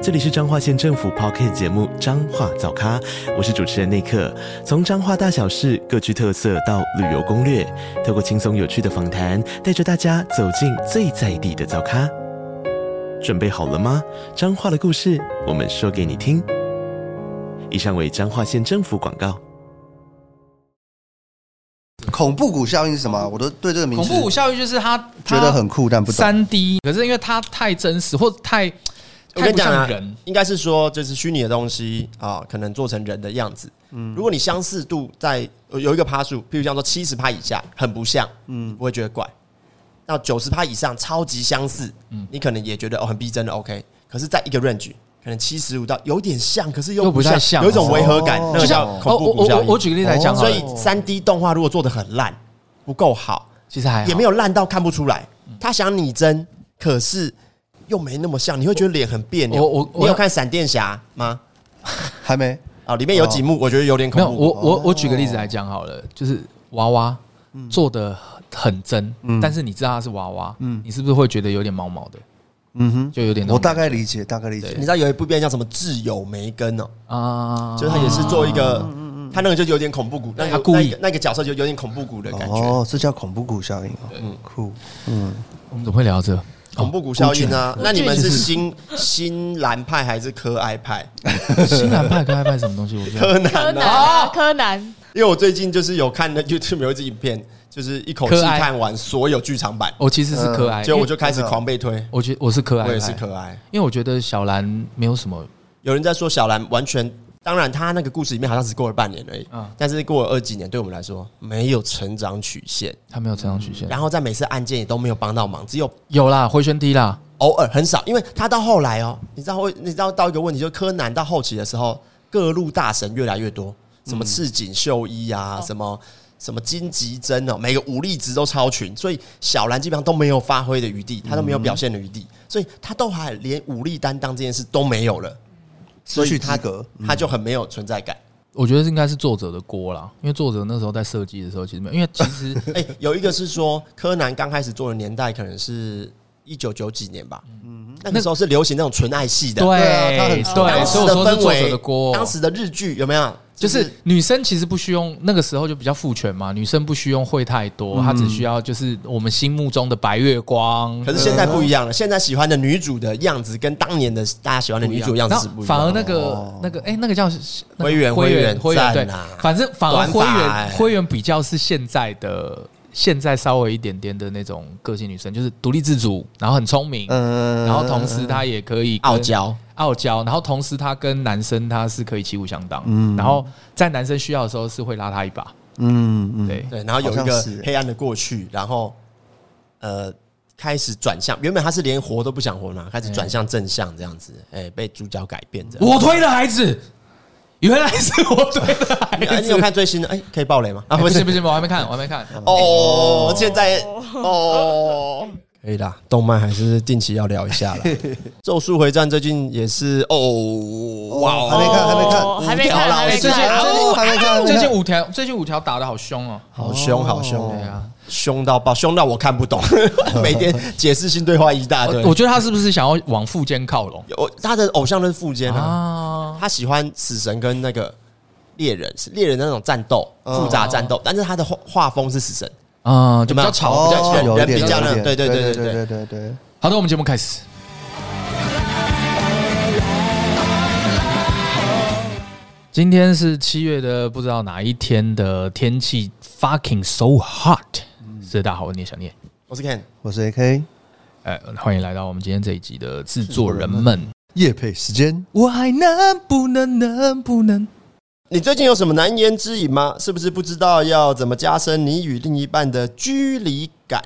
这里是彰化县政府 Podcast 节目《彰化早咖》，我是主持人内克。从彰化大小事各具特色到旅游攻略，透过轻松有趣的访谈，带着大家走进最在地的早咖。准备好了吗？彰化的故事，我们说给你听。以上为彰化县政府广告。恐怖谷效应是什么？我都对这个名字。恐怖谷效应就是他觉得很酷，但不懂。三 D，可是因为它太真实或太。我跟你讲啊，应该是说，就是虚拟的东西啊，可能做成人的样子。嗯，如果你相似度在有一个趴数，譬如像说七十趴以下，很不像，嗯，不会觉得怪。到九十趴以上，超级相似，嗯，你可能也觉得哦，很逼真的 OK。可是，在一个 range，可能七十五到有点像，可是又不太像，有一种违和感，那个叫恐怖谷效应。我举个例子来讲，所以三 D 动画如果做的很烂，不够好，其实还也没有烂到看不出来。他想拟真，可是。又没那么像，你会觉得脸很别扭。我我你有看闪电侠吗？还没啊，里面有几幕我觉得有点恐怖。我我我举个例子来讲好了，就是娃娃做的很真，但是你知道它是娃娃，嗯，你是不是会觉得有点毛毛的？嗯哼，就有点。我大概理解，大概理解。你知道有一部片叫什么《挚友梅根》哦？啊，就是他也是做一个，他那个就有点恐怖谷，那他故意那个角色就有点恐怖谷的感觉。哦，这叫恐怖谷效应哦。嗯，酷。嗯，我们怎么会聊这？恐怖谷效应啊？那你们是新新蓝派还是柯爱派？新蓝派、柯爱派什么东西？我柯南啊，柯南。因为我最近就是有看的 YouTube 有一支影片，就是一口气看完所有剧场版。我其实是柯爱，所以我就开始狂被推。我觉得我是柯哀，我也是柯爱，因为我觉得小兰没有什么。有人在说小兰完全。当然，他那个故事里面好像只过了半年而已，嗯，但是过了二几年，对我们来说没有成长曲线，他没有成长曲线，然后在每次案件也都没有帮到忙，只有有啦回旋踢啦，偶尔很少，因为他到后来哦，你知道会，你知道到一个问题，就是柯南到后期的时候，各路大神越来越多，什么赤井秀一啊，什么什么金吉珍哦，每个武力值都超群，所以小兰基本上都没有发挥的余地，他都没有表现的余地，所以他都还连武力担当这件事都没有了。所以他格，他就很没有存在感。我觉得应该是作者的锅啦，因为作者那时候在设计的时候，其实没有，因为其实 哎，有一个是说柯南刚开始做的年代可能是一九九几年吧，嗯，那个时候是流行那种纯爱系的，对啊，他很对，所以我说是作者的锅，当时的日剧有没有？就是女生其实不需用那个时候就比较父权嘛，女生不需用会太多，她只需要就是我们心目中的白月光。可是现在不一样了，现在喜欢的女主的样子跟当年的大家喜欢的女主样子是不一样。反而那个那个哎，那个叫灰原灰原灰原对，反正反而灰原灰原比较是现在的现在稍微一点点的那种个性女生，就是独立自主，然后很聪明，然后同时她也可以傲娇。傲娇，然后同时他跟男生他是可以旗鼓相当，嗯，然后在男生需要的时候是会拉他一把，嗯嗯，对对，然后有一个黑暗的过去，然后呃开始转向，原本他是连活都不想活嘛，开始转向正向这样子，哎，被主角改变这样。我推的孩子，原来是我推的孩子。你有看最新的？哎，可以爆雷吗？啊，不行不行，我还没看，我还没看。哦，现在哦。可以啦，动漫还是定期要聊一下啦。咒术回战最近也是哦，哇，还没看，还没看，还没看，还没看，还没看。最近五条，最近五条打的好凶哦，好凶，好凶，对啊，凶到爆，凶到我看不懂，每天解释性对话一大堆。我觉得他是不是想要往富坚靠拢？我他的偶像都是富坚啊，他喜欢死神跟那个猎人，是猎人的那种战斗，复杂战斗，但是他的画画风是死神。啊，就比较吵，比较吵，人比较那，对对对对对对对。好的，我们节目开始。今天是七月的不知道哪一天的天气，fucking so hot。是大家好，我是小念，我是 Ken，我是 AK。哎，欢迎来到我们今天这一集的制作人们夜配时间。我还能不能，能不能？你最近有什么难言之隐吗？是不是不知道要怎么加深你与另一半的距离感？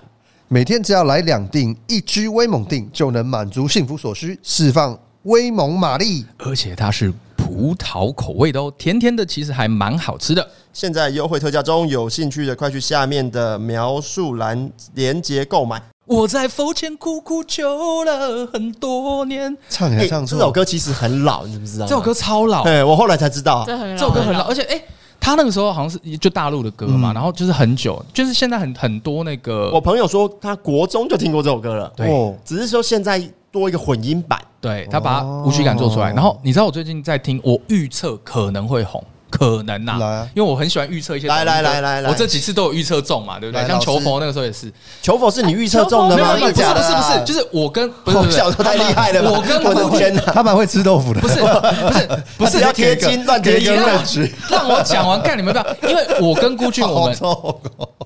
每天只要来两锭一 G 威猛锭，就能满足幸福所需，释放威猛马力。而且它是葡萄口味的哦，甜甜的，其实还蛮好吃的。现在优惠特价中，有兴趣的快去下面的描述栏连接购买。我在佛前苦苦求了很多年，唱也唱、欸、这首歌其实很老，你知不知道？这首歌超老，对我后来才知道，这，这首歌很老，而且哎、欸，他那个时候好像是就大陆的歌嘛、嗯，然后就是很久，就是现在很很多那个，我朋友说他国中就听过这首歌了，对，只是说现在多一个混音版，对。他把无曲感做出来，然后你知道我最近在听，我预测可能会红。可能呐、啊啊，因为我很喜欢预测一些。来来来来来，我这几次都有预测中嘛，对不对？像求佛那个时候也是，求佛是你预测中的吗？不是不是不是，就是我跟不是小的太厉害了，我跟我的天哪，他蛮会吃豆腐的，不是不是 不是要贴金乱贴金 乱吃，让我讲完，看你们不要，因为我跟孤俊 我们，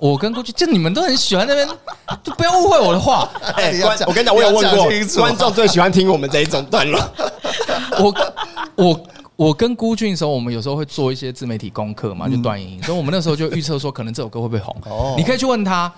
我跟孤俊，就你们都很喜欢那边，就不要误会我的话。哎，观，我跟你讲，我有问过，观众最喜欢听我们这一种段落。我我。我跟孤俊的时候，我们有时候会做一些自媒体功课嘛，就段影音，所以我们那时候就预测说，可能这首歌 会不会红。哦，你可以去问他。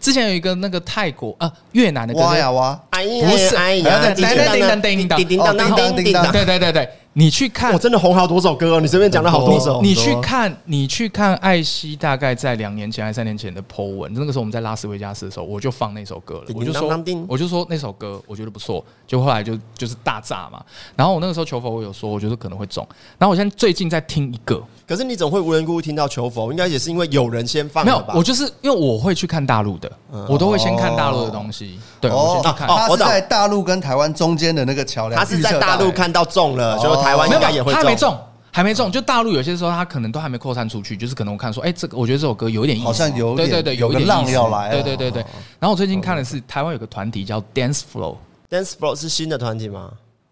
之前有一个那个泰国啊越南的歌，哇呀哇，不是，哎呀，叮当叮当叮当叮当叮当叮当，对对对对。你去看，我真的红好多首歌哦！你随便讲了好多首。你去看，你去看艾希大概在两年前还是三年前的 po 文，那个时候我们在拉斯维加斯的时候，我就放那首歌了。我就说，我就说那首歌我觉得不错，就后来就就是大炸嘛。然后我那个时候求佛我有说，我觉得可能会中。然后我现在最近在听一个，可是你总会无缘无故听到求佛，应该也是因为有人先放。没有，我就是因为我会去看大陆的，我都会先看大陆的东西。对，我先去看。他是在大陆跟台湾中间的那个桥梁，他是在大陆看到中了，所以台湾应该也会。还没中，还没中。就大陆有些时候，他可能都还没扩散出去，就是可能我看说，哎，这个我觉得这首歌有一点意思，好像有点，对对对，有一点浪要来，对对对对。然后我最近看的是台湾有个团体叫 Dance Flow，Dance Flow 是新的团体吗？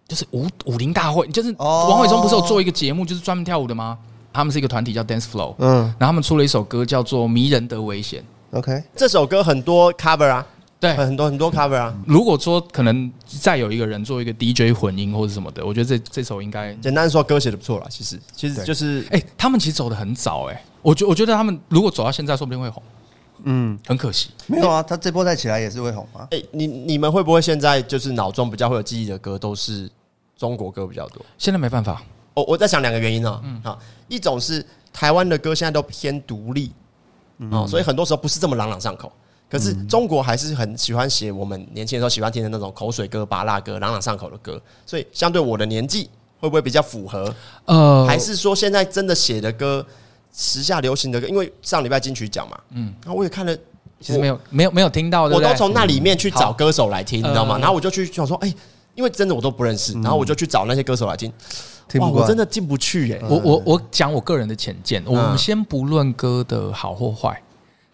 就是舞舞林大会，就是王伟忠不是有做一个节目，就是专门跳舞的吗？他们是一个团体叫 Dance Flow，嗯，然后他们出了一首歌叫做《迷人的危险》，OK，这首歌很多 cover 啊。对，很多很多 cover 啊。如果说可能再有一个人做一个 DJ 混音或者什么的，我觉得这这首应该简单说歌写的不错了。其实其实就是，哎，他们其实走的很早哎。我觉我觉得他们如果走到现在，说不定会红。嗯，很可惜，没有啊，他这波再起来也是会红啊。哎，你你们会不会现在就是脑中比较会有记忆的歌都是中国歌比较多？现在没办法，我我在想两个原因呢。嗯，好，一种是台湾的歌现在都偏独立，哦，所以很多时候不是这么朗朗上口。可是中国还是很喜欢写我们年轻的时候喜欢听的那种口水歌、巴拉歌、朗朗上口的歌，所以相对我的年纪会不会比较符合？呃，还是说现在真的写的歌，时下流行的歌？因为上礼拜金曲奖嘛，嗯，然后我也看了，其实没有没有没有听到，我都从那里面去找歌手来听，你知道吗？然后我就去想说，哎，因为真的我都不认识，然后我就去找那些歌手来听，哇，我真的进不去耶！我我我讲我个人的浅见，我们先不论歌的好或坏。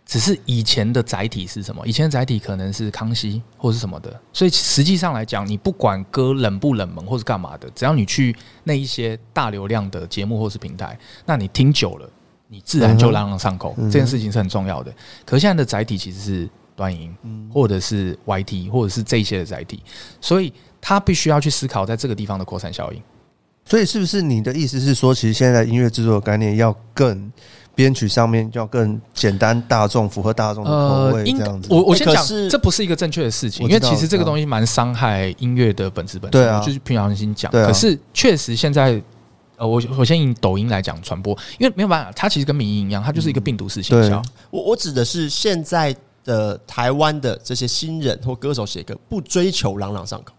只是以前的载体是什么？以前的载体可能是康熙或是什么的，所以实际上来讲，你不管歌冷不冷门或是干嘛的，只要你去那一些大流量的节目或是平台，那你听久了，你自然就朗朗上口。这件事情是很重要的。可是现在的载体其实是短音，或者是 YT，或者是这些的载体，所以他必须要去思考在这个地方的扩散效应。所以是不是你的意思是说，其实现在音乐制作的概念要更？编曲上面就要更简单、大众、符合大众的口味，这样子。我我先讲，这不是一个正确的事情，因为其实这个东西蛮伤害音乐的本质本身。对啊，就是平常心讲。对可是确实现在，呃，我我先以抖音来讲传播，因为没有办法，它其实跟民音一样，它就是一个病毒式行销。我我指的是现在的台湾的这些新人或歌手写歌，不追求朗朗上口。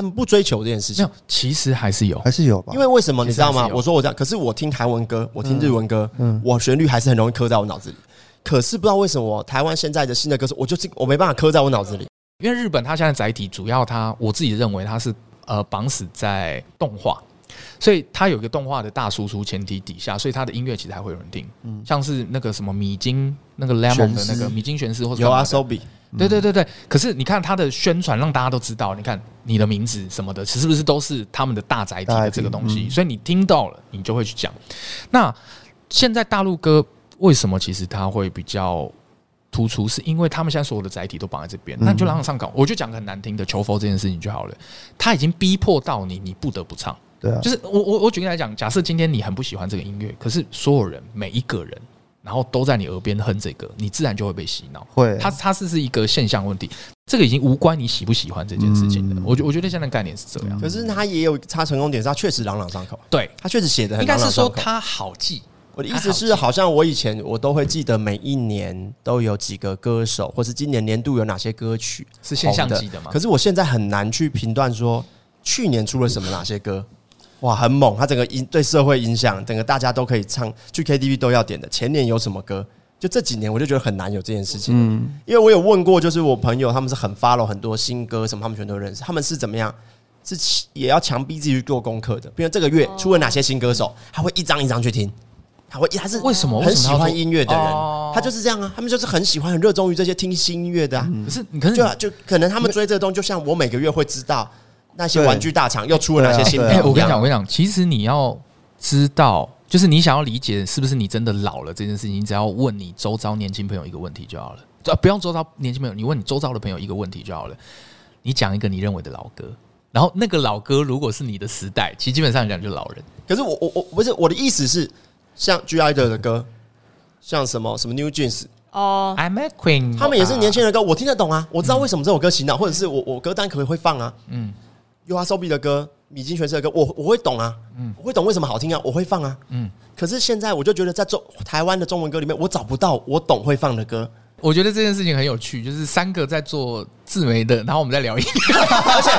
他们不追求这件事情，其实还是有，还是有吧。因为为什么你知道吗？我说我这样，可是我听韩文歌，我听日文歌，嗯，我旋律还是很容易刻在我脑子里。可是不知道为什么，台湾现在的新的歌手，我就是我没办法刻在我脑子里。因为日本它现在载体主要，它我自己认为它是呃绑死在动画，所以它有一个动画的大输出前提底下，所以它的音乐其实还会有人听。嗯，像是那个什么米津那个 Lemon 的那个米津玄师或者有啊 Sobi。对对对对，可是你看他的宣传，让大家都知道，你看你的名字什么的，是不是都是他们的大载体的这个东西？所以你听到了，你就会去讲。那现在大陆歌为什么其实它会比较突出？是因为他们现在所有的载体都绑在这边，那就朗朗上口。我就讲个很难听的求佛这件事情就好了，他已经逼迫到你，你不得不唱。对啊，就是我我我举例来讲，假设今天你很不喜欢这个音乐，可是所有人每一个人。然后都在你耳边哼这个，你自然就会被洗脑。会，它它是是一个现象问题，这个已经无关你喜不喜欢这件事情的。我觉我觉得现在概念是这样。可是它也有它成功点，是它确实朗朗上口。对，它确实写的很。应该是说它好记，我的意思是，好像我以前我都会记得每一年都有几个歌手，或是今年年度有哪些歌曲是现象级的吗？可是我现在很难去评断说去年出了什么哪些歌，哇，很猛，他整个音对社会影响，整个大家都可以唱，去 KTV 都要点的。前年有什么歌？就这几年我就觉得很难有这件事情。嗯，因为我有问过，就是我朋友他们是很 follow 很多新歌什么，他们全都认识，他们是怎么样？是也要强逼自己去做功课的。比如这个月出了哪些新歌手，他会一张一张去听。他会，他是为什么很喜欢音乐的人？他就是这样啊，他们就是很喜欢、很热衷于这些听新音乐的啊。可是，可是就就可能他们追这个东西，就像我每个月会知道那些玩具大厂又出了哪些新。品，我跟你讲，我跟你讲，其实你要知道，就是你想要理解是不是你真的老了这件事情，你只要问你周遭年轻朋友一个问题就好了。不用周遭年轻朋友，你问你周遭的朋友一个问题就好了。你讲一个你认为的老歌，然后那个老歌如果是你的时代，其实基本上讲就是老人。可是我我我不是我的意思是。像 G.I.DLE 的歌，像什么什么 New Jeans 哦，I'm a Queen，他们也是年轻人的歌，我听得懂啊，我知道为什么这首歌洗脑，或者是我我歌单可能会放啊，嗯，YOASOBI 的歌，米津玄师的歌，我我会懂啊，嗯，我会懂为什么好听啊，我会放啊，嗯，可是现在我就觉得在中台湾的中文歌里面，我找不到我懂会放的歌。我觉得这件事情很有趣，就是三个在做自媒的，然后我们再聊一个，而且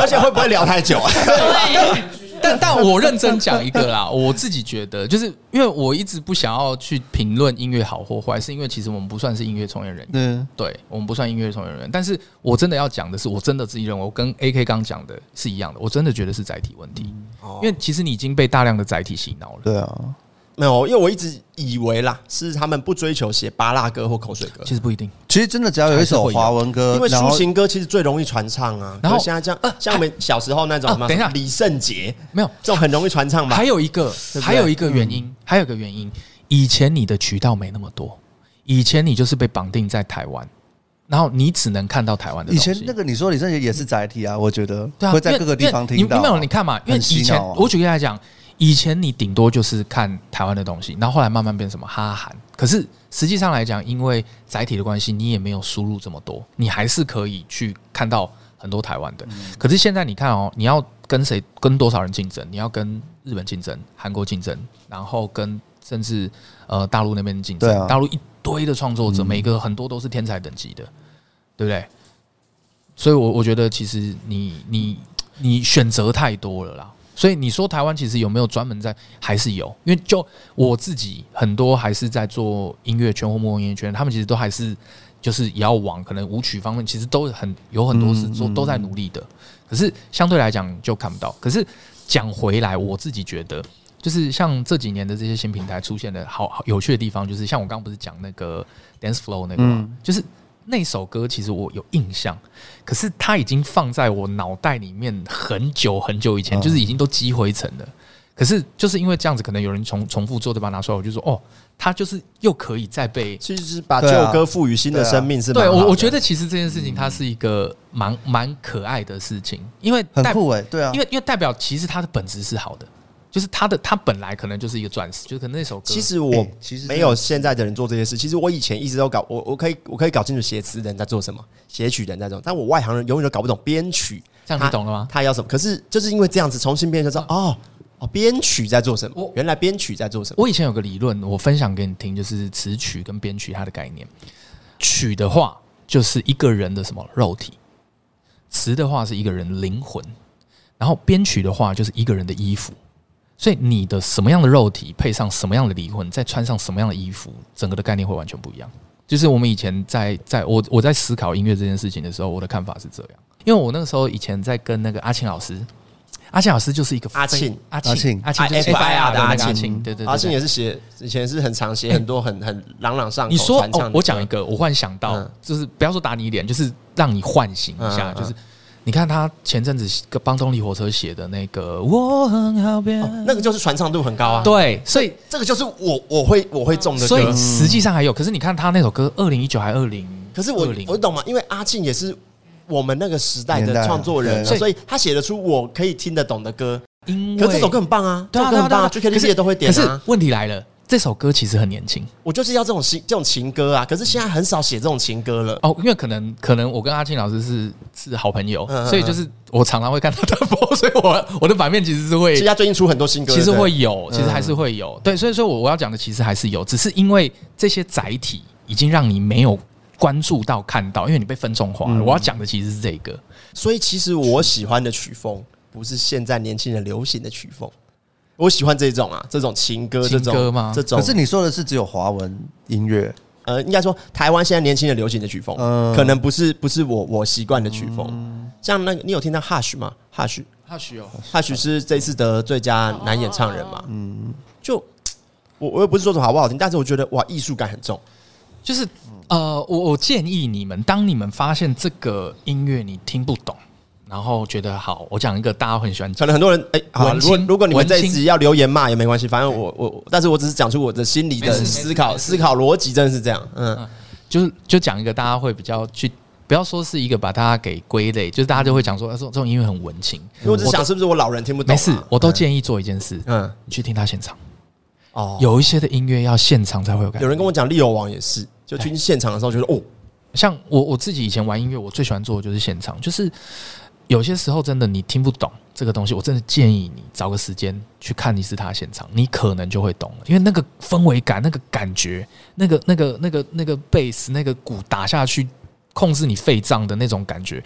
而且会不会聊太久啊？但但我认真讲一个啦，我自己觉得，就是因为我一直不想要去评论音乐好或坏，是因为其实我们不算是音乐从业人员，嗯，对，我们不算音乐从业人员。但是我真的要讲的是，我真的自己认为，我跟 AK 刚讲的是一样的，我真的觉得是载体问题，因为其实你已经被大量的载体洗脑了，对啊。没有，因为我一直以为啦，是他们不追求写巴拉歌或口水歌。其实不一定，其实真的只要有一首华文歌，因为抒情歌其实最容易传唱啊。然后现在这样，呃像我们小时候那种什么，等一下，李圣杰没有这种很容易传唱吧？还有一个，还有一个原因，还有一个原因，以前你的渠道没那么多，以前你就是被绑定在台湾，然后你只能看到台湾的。以前那个你说李圣杰也是载体啊，我觉得会在各个地方听到。你没有你看嘛？因为以前我举个例来讲。以前你顶多就是看台湾的东西，然后后来慢慢变什么哈韩。可是实际上来讲，因为载体的关系，你也没有输入这么多，你还是可以去看到很多台湾的。可是现在你看哦，你要跟谁跟多少人竞争？你要跟日本竞争、韩国竞争，然后跟甚至呃大陆那边竞争。大陆一堆的创作者，每个很多都是天才等级的，对不对？所以我我觉得其实你你你选择太多了啦。所以你说台湾其实有没有专门在？还是有，因为就我自己很多还是在做音乐圈或幕后音乐圈，他们其实都还是就是也要往可能舞曲方面，其实都很有很多是做都在努力的。可是相对来讲就看不到。可是讲回来，我自己觉得就是像这几年的这些新平台出现的好好有趣的地方，就是像我刚刚不是讲那个 Dance Flow 那个吗？就是。那首歌其实我有印象，可是它已经放在我脑袋里面很久很久以前，就是已经都积灰尘了。可是就是因为这样子，可能有人重重复做的把它拿出来，我就说哦，它就是又可以再被，其实是把旧歌赋予新的生命，是吧？对我我觉得其实这件事情它是一个蛮蛮可爱的事情，因为很酷诶，对啊，因为因为代表其实它的本质是好的。就是他的，他本来可能就是一个钻石，就是可能那首歌。其实我其实没有现在的人做这些事。其实我以前一直都搞，我我可以我可以搞清楚写词的人在做什么，写曲的人在做，但我外行人永远都搞不懂编曲。这样你懂了吗？他要什么？可是就是因为这样子重新编就知道哦哦，编曲在做什么？原来编曲在做什么？我以前有个理论，我分享给你听，就是词曲跟编曲它的概念。曲的话就是一个人的什么肉体，词的话是一个人灵魂，然后编曲的话就是一个人的衣服。所以你的什么样的肉体配上什么样的灵魂，再穿上什么样的衣服，整个的概念会完全不一样。就是我们以前在在我我在思考音乐这件事情的时候，我的看法是这样。因为我那个时候以前在跟那个阿庆老师，阿庆老师就是一个阿庆阿庆阿庆 FIR 的阿庆，对对对，阿庆也是写以前是很常写很多很很朗朗上口。你说哦，我讲一个，我忽然想到，就是不要说打你脸，就是让你唤醒一下，就是。你看他前阵子帮动力火车写的那个我很好变，那个就是传唱度很高啊。对，所以这个就是我我会我会中的歌。所以实际上还有，可是你看他那首歌，二零一九还二零，可是我我懂吗？因为阿庆也是我们那个时代的创作人，所以他写得出我可以听得懂的歌。因为可是这首歌很棒啊，这首歌很棒啊，去 KTV 也都会点。可是问题来了，这首歌其实很年轻，我就是要这种情这种情歌啊！可是现在很少写这种情歌了。哦，因为可能可能我跟阿庆老师是是好朋友，嗯嗯嗯。所以就是我常常会看他的播，所以我我的版面其实是会，其实他最近出很多新歌，其实会有，其实还是会有，对，所以说我我要讲的其实还是有，只是因为这些载体已经让你没有关注到看到，因为你被分众化了。我要讲的其实是这个，所以其实我喜欢的曲风不是现在年轻人流行的曲风。我喜欢这种啊，这种情歌，这种情歌吗这种。可是你说的是只有华文音乐，呃，应该说台湾现在年轻人流行的曲风，嗯可能不是不是我我习惯的曲风。像那个，你有听到 Hush 吗？Hush 他需要 Hush 是这次得最佳男演唱人嘛？嗯，就我我又不是说什么好不好听，但是我觉得哇，艺术感很重。就是呃，我我建议你们，当你们发现这个音乐你听不懂，然后觉得好，我讲一个大家很喜欢可能很多人哎，好如果如果你们这一文青次要留言骂也没关系，反正我我，但是我只是讲出我的心里的思考思考逻辑，真的是这样。嗯，就是就讲一个大家会比较去，不要说是一个把大家给归类，就是大家就会讲说，这种这种音乐很文情。因为我只想是不是我老人听不懂啊？没事，我都建议做一件事，嗯你去听他现场。哦，有一些的音乐要现场才会有感觉。有人跟我讲，利友王也是，就去现场的时候觉得哦，像我我自己以前玩音乐，我最喜欢做的就是现场，就是有些时候真的你听不懂这个东西，我真的建议你找个时间去看一次他现场，你可能就会懂了，因为那个氛围感、那个感觉、那个那个那个那个贝斯、那个鼓打下去，控制你肺脏的那种感觉。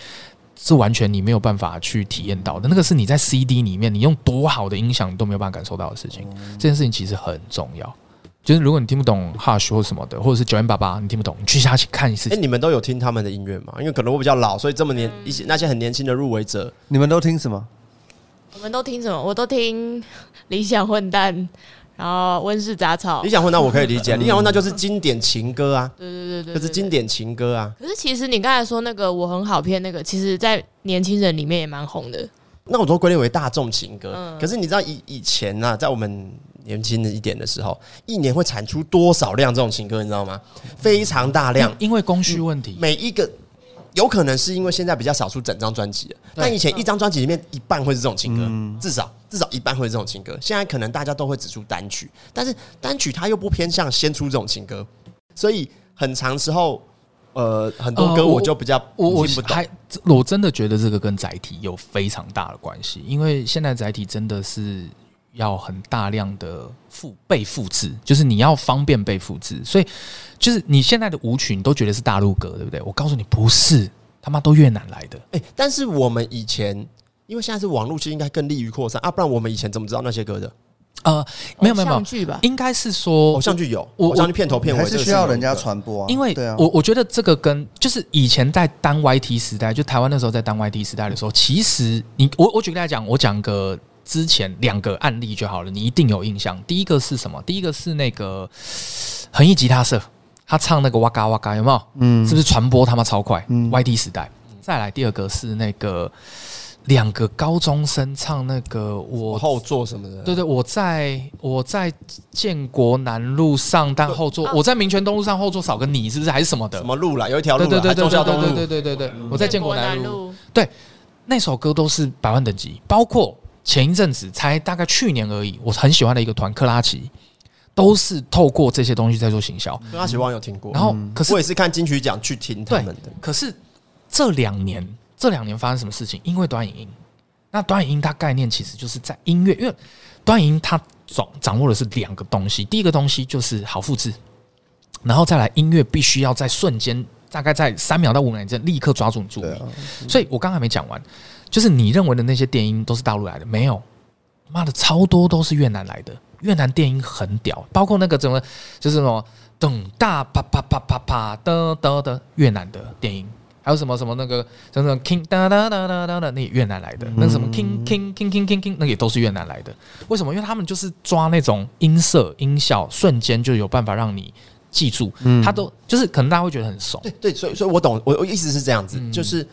是完全你没有办法去体验到的，那个是你在 CD 里面，你用多好的音响都没有办法感受到的事情。这件事情其实很重要，就是如果你听不懂 Hush 或什么的，或者是九零八八，你听不懂，你去下去看一次。哎，你们都有听他们的音乐吗？因为可能我比较老，所以这么年一些那些很年轻的入围者，你们都听什么？我们都听什么？我都听理想混蛋，然后温室杂草理。想混蛋我可以理解，理想混蛋就是经典情歌啊，对对对对，就是经典情歌啊。可是其实你刚才说那个我很好骗，那个其实在年轻人里面也蛮红的。那我都归类为大众情歌。嗯可是你知道以以前啊，在我们年轻的一点的时候，一年会产出多少量这种情歌，你知道吗？非常大量，因为供需问题，每一个有可能是因为现在比较少出整张专辑了，但以前一张专辑里面一半会是这种情歌，至少至少一半会是这种情歌。现在可能大家都会只出单曲，但是单曲它又不偏向先出这种情歌，所以很长时候，呃，很多歌呃我我就比较我我。还我真的觉得这个跟载体有非常大的关系，因为现在载体真的是要很大量的复被复制，就是你要方便被复制，所以就是你现在的舞曲你都觉得是大陆歌，对不对？我告诉你不是，他妈都越南来的。哎、但是我们以前，因为现在是网络，其实应该更利于扩散啊，不然我们以前怎么知道那些歌的？呃，没有没有没有偶像，剧吧？应该是说偶像剧有，偶像剧片头片尾还是需要人家传播啊。因为对啊，我我觉得这个跟就是以前在单 YT 时代，就台湾那时候在单 YT 时代的时候，其实你我我举个例来讲，我讲个之前两个案例就好了，你一定有印象。第一个是什么？第一个是那个恒毅吉他社，他唱那个哇嘎哇嘎，有没有？嗯是不是传播他妈超快、嗯 y t 时代。再来第二个是那个两个高中生唱那个我我后座什么的，对对，我在我在建国南路上，但后座我在民权东路上后座少个你，是不是还是什么的？什么路啦，有一条路啦，对对对对对对对对对，我在建国南路。对，那首歌都是百万等级，包括前一阵子才大概去年而已，我很喜欢的一个团克拉奇，都是透过这些东西在做行销。克拉奇我有听过，然后可是我也是看金曲奖去听他们的，可是这两年这两年发生什么事情？因为短影音，那短影音它概念其实就是在音乐，因为短影音它掌掌握的是两个东西，第一个东西就是好复制，然后再来音乐必须要在瞬间，大概在三秒到五秒之间立刻抓住你注意。所以我刚还没讲完，就是你认为的那些电音都是大陆来的，没有，妈的超多都是越南来的。越南电音很屌，包括那个怎么就是什么等大啪啪啪啪啪的的的越南的电音，还有什么什么那个什么 king 哒哒哒哒哒的那也越南来的，那什么 king king king king king king 那也都是越南来的。为什么？因为他们就是抓那种音色音效，瞬间就有办法让你记住。他都就是可能大家会觉得很怂，对对，所以所以我懂，我我意思是这样子，嗯就是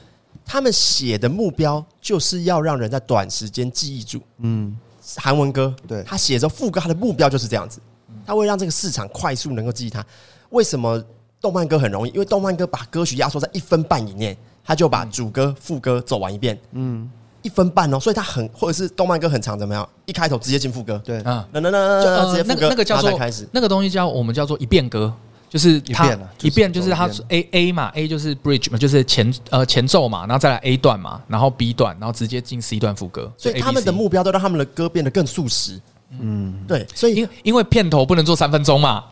他们写的目标就是要让人在短时间记忆住。嗯，韩文歌，对他写着副歌，他的目标就是这样子，他会让这个市场快速能够记忆它。为什么动漫歌很容易？因为动漫歌把歌曲压缩在一分半以内，他就把主歌、副歌走完一遍。嗯，一分半哦，所以它很或者是动漫歌很长，怎么样？一开头直接进副歌，对，嗯，那那那直接副歌，那个叫做开始，那个东西叫我们叫做一遍歌，就是它一遍就是它 A A 嘛，A 就是 Bridge 嘛，就是前呃前奏嘛，然后再来 A 段嘛，然后 B 段，然后直接进 C 段副歌。所以他们的目标都让他们的歌变得更速食。嗯，对，所以因因为片头不能做三分钟嘛。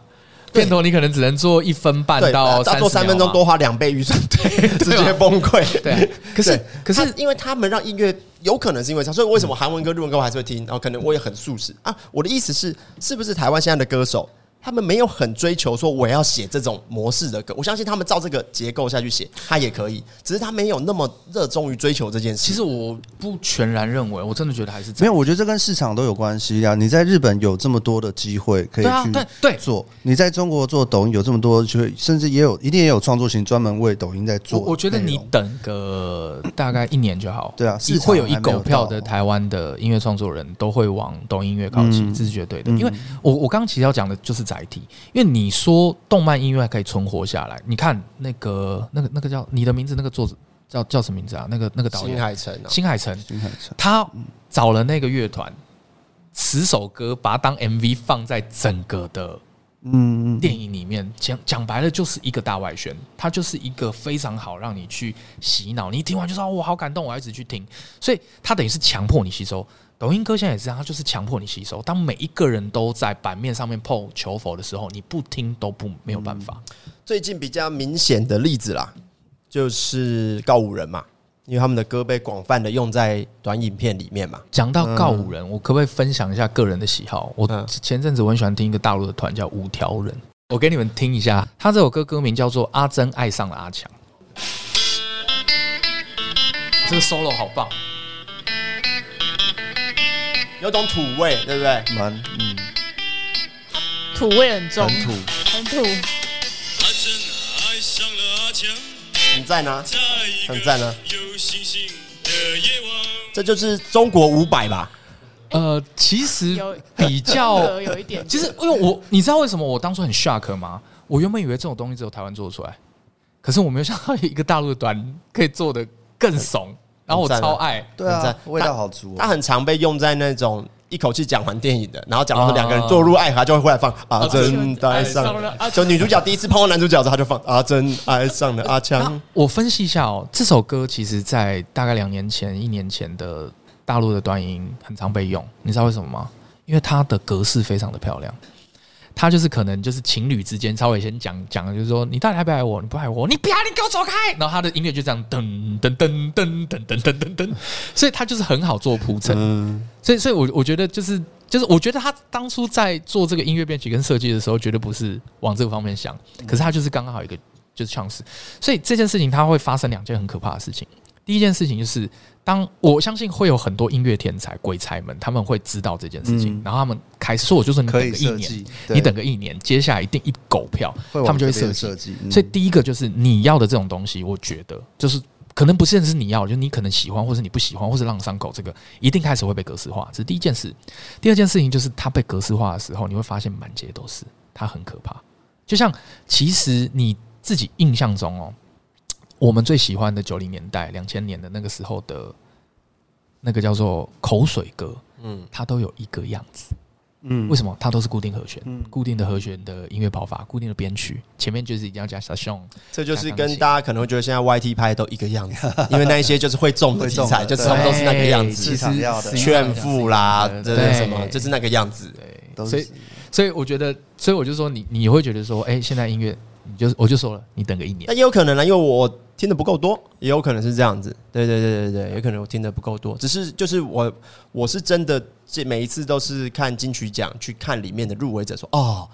片头你可能只能做一分半到三，做三分钟多花两倍预算，对，直接崩溃。对，可是可是因为他们让音乐有可能是因为这样，所以为什么韩文歌、日文歌我还是会听？然后可能我也很速食啊。我的意思是，是不是台湾现在的歌手？他们没有很追求说我要写这种模式的歌，我相信他们照这个结构下去写，他也可以。只是他没有那么热衷于追求这件事。其实我不全然认为，我真的觉得还是没有。我觉得这跟市场都有关系啊。你在日本有这么多的机会可以去对做，你在中国做抖音有这么多机会，甚至也有一定也有创作型专门为抖音在做。我觉得你等个大概一年就好。对啊，是会有一狗票的台湾的音乐创作人都会往抖音音乐靠齐，这是绝对的。因为我我刚刚其实要讲的就是。载体，因为你说动漫音乐还可以存活下来，你看那个、那个、那个叫你的名字，那个作者叫叫什么名字啊？那个那个导演。新海诚，新海诚，新海诚，他找了那个乐团，十首歌把它当 MV 放在整个的嗯电影里面，讲讲白了就是一个大外宣，它就是一个非常好让你去洗脑，你一听完就说我好感动，我要一直去听，所以它等于是强迫你吸收。抖音歌现在也是这样，它就是强迫你吸收。当每一个人都在版面上面 po 求佛的时候，你不听都不没有办法。最近比较明显的例子啦，就是告五人嘛，因为他们的歌被广泛的用在短影片里面嘛。讲到告五人，我可不可以分享一下个人的喜好？我前阵子我很喜欢听一个大陆的团叫五条人，我给你们听一下，他这首歌歌名叫做《阿珍爱上了阿强》，这个 solo 好棒。有种土味，对不对？蛮嗯，土味很重，很土，很土。很赞呢，很赞呢。这就是中国五百吧？呃，其实比较 有一点。其实因为我，你知道为什么我当初很 shock 吗？我原本以为这种东西只有台湾做得出来，可是我没有想到一个大陆的团可以做得更怂。然后我超爱，对啊，味道好足。它很常被用在那种一口气讲完电影的，然后讲完两个人堕入爱河，就会回来放阿珍爱上了，就女主角第一次碰到男主角之后，他就放阿珍爱上了阿强。我分析一下哦，这首歌其实在大概两年前、一年前的大陆的短音很常被用，你知道为什么吗？因为它的格式非常的漂亮。他就是可能就是情侣之间稍微先讲讲，就是说你到底爱不爱我？你不爱我，你不要，你给我走开。然后他的音乐就这样噔噔噔噔噔噔噔噔噔，所以他就是很好做铺陈。所以，所以我我觉得就是就是我觉得他当初在做这个音乐编曲跟设计的时候，绝对不是往这个方面想。可是他就是刚刚好一个就是呛死。所以这件事情他会发生两件很可怕的事情。第一件事情就是，当我相信会有很多音乐天才、鬼才们，他们会知道这件事情，然后他们开始说：“我就是你等个一年，你等个一年，接下来一定一狗票，他们就会设计。”所以第一个就是你要的这种东西，我觉得就是可能不是是你要，就是你可能喜欢，或是你不喜欢，或是浪伤口，这个一定开始会被格式化。这是第一件事。第二件事情就是，它被格式化的时候，你会发现满街都是，它很可怕。就像其实你自己印象中哦。我们最喜欢的九零年代、两千年的那个时候的，那个叫做口水歌，嗯，它都有一个样子，嗯，为什么？它都是固定和弦，嗯，固定的和弦的音乐跑法，固定的编曲，前面就是一定要加小熊。这就是跟大家可能会觉得现在 YT 拍都一个样子，因为那一些就是会中的题材，就是差不多是那个样子，其实炫富啦，这是什么？就是那个样子，对，所以，所以我觉得，所以我就说，你你会觉得说，哎，现在音乐，你就我就说了，你等个一年，那也有可能呢，因为我。听的不够多，也有可能是这样子。对对对对对，有可能我听的不够多。只是就是我我是真的，这每一次都是看金曲奖去看里面的入围者说，哦，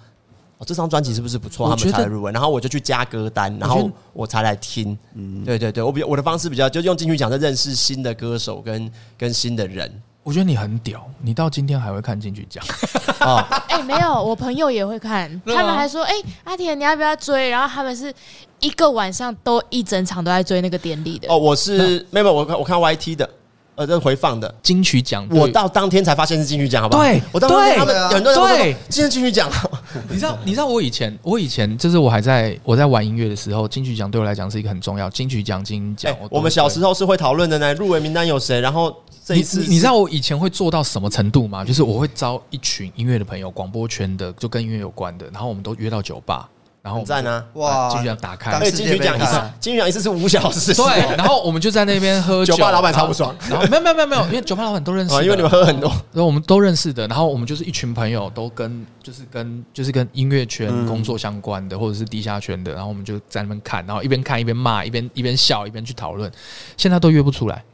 哦这张专辑是不是不错？他们才入围，然后我就去加歌单，然后我才来听。嗯，对对对，我比我的方式比较，就是用金曲奖在认识新的歌手跟跟新的人。我觉得你很屌，你到今天还会看金曲奖 啊？哎，没有，我朋友也会看，他们还说，哎，阿田你要不要追？然后他们是一个晚上都一整场都在追那个典礼的。哦，我是没有，我看我看 YT 的，呃，这回放的金曲奖，我到当天才发现是金曲奖，好不好？对，我当天他们很多人说对，今天金曲奖，你知道？你知道我以前，我以前就是我还在我在玩音乐的时候，金曲奖对我来讲是一个很重要。金曲奖、金奖，我们小时候是会讨论的呢。入围名单有谁？然后这一次，你知道我以前会做到什么程度吗？就是我会招一群音乐的朋友，广播圈的，就跟音乐有关的，然后我们都约到酒吧。然后在呢，哇！金曲奖打开，对，金曲奖一次，金曲奖一次是五小时，对。然后我们就在那边喝酒，酒吧老板超不爽。然后没有没有没有没有，因为 酒吧老板都认识，因为你们喝很多，然后我们都认识的。然后我们就是一群朋友，都跟就是跟就是跟音乐圈工作相关的，或者是地下圈的。然后我们就在那边看，然后一边看一边骂，一边一边笑，一边去讨论。现在都约不出来，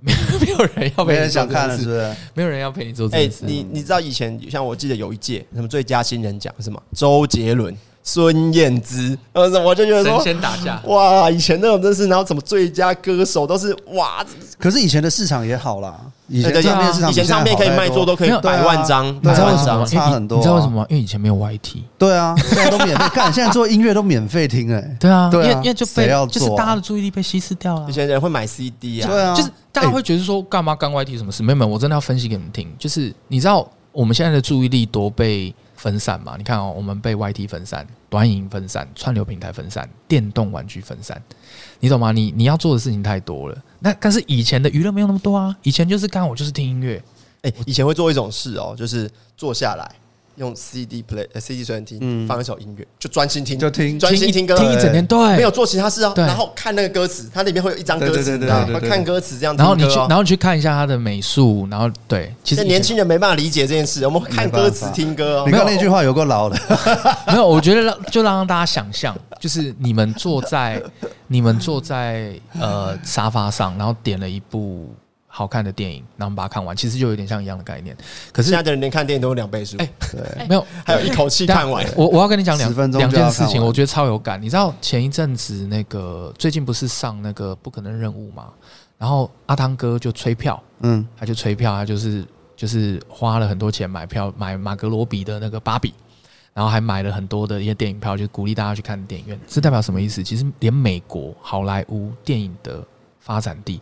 没 没有人要陪你想看了，是不是？没有人要陪你做这件事。你你知道以前像我记得有一届什么最佳新人奖是吗？周杰伦。孙燕姿，呃，我就觉得说神仙打架哇，以前那种真是，然后什么最佳歌手都是哇，可是以前的市场也好啦，以前唱片市场，以前唱片可以卖座都可以百万张，百万张差很多。你知道为什么吗？因为以前没有 YT。对啊，现在都免费看，现在做音乐都免费听哎。对啊，因为因为就被就是大家的注意力被稀释掉了。以前人会买 CD 啊，对啊，就是大家会觉得说干嘛干 YT 什么事？没有没有，我真的要分析给你们听，就是你知道我们现在的注意力多被。分散嘛？你看哦，我们被 YT 分散，短影分散，串流平台分散，电动玩具分散，你懂吗？你你要做的事情太多了。那但是以前的娱乐没有那么多啊，以前就是刚我就是听音乐，哎，以前会做一种事哦，就是坐下来。用 CD play、CD 随身听，放一首音乐，就专心听，就听，专心听歌，听一整天，对，没有做其他事哦。然后看那个歌词，它里面会有一张歌词，对对对，看歌词这样。然后你去，然后你去看一下它的美术，然后对，其实年轻人没办法理解这件事，我们看歌词听歌哦。你刚那句话有够老的，没有，我觉得让就让大家想象，就是你们坐在你们坐在呃沙发上，然后点了一部。好看的电影，然后我们把它看完，其实就有点像一样的概念。可是现在的人连看电影都有两倍速，哎，对，没有，还有一口气看完。我我要跟你讲两两件事情，我觉得超有感。你知道前一阵子那个最近不是上那个不可能任务吗？然后阿汤哥就催票，嗯，他就催票，他就是就是花了很多钱买票，买马格罗比的那个芭比，然后还买了很多的一些电影票，就鼓励大家去看电影院。这代表什么意思？其实连美国好莱坞电影的发展地。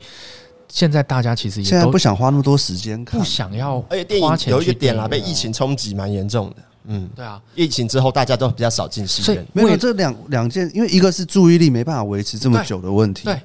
现在大家其实也现在不想花那么多时间看，不想要。而且电影有一个点啦，被疫情冲击蛮严重的。嗯，对啊，疫情之后大家都比较少进戏院。没有这两两件，因为一个是注意力没办法维持这么久的问题。对，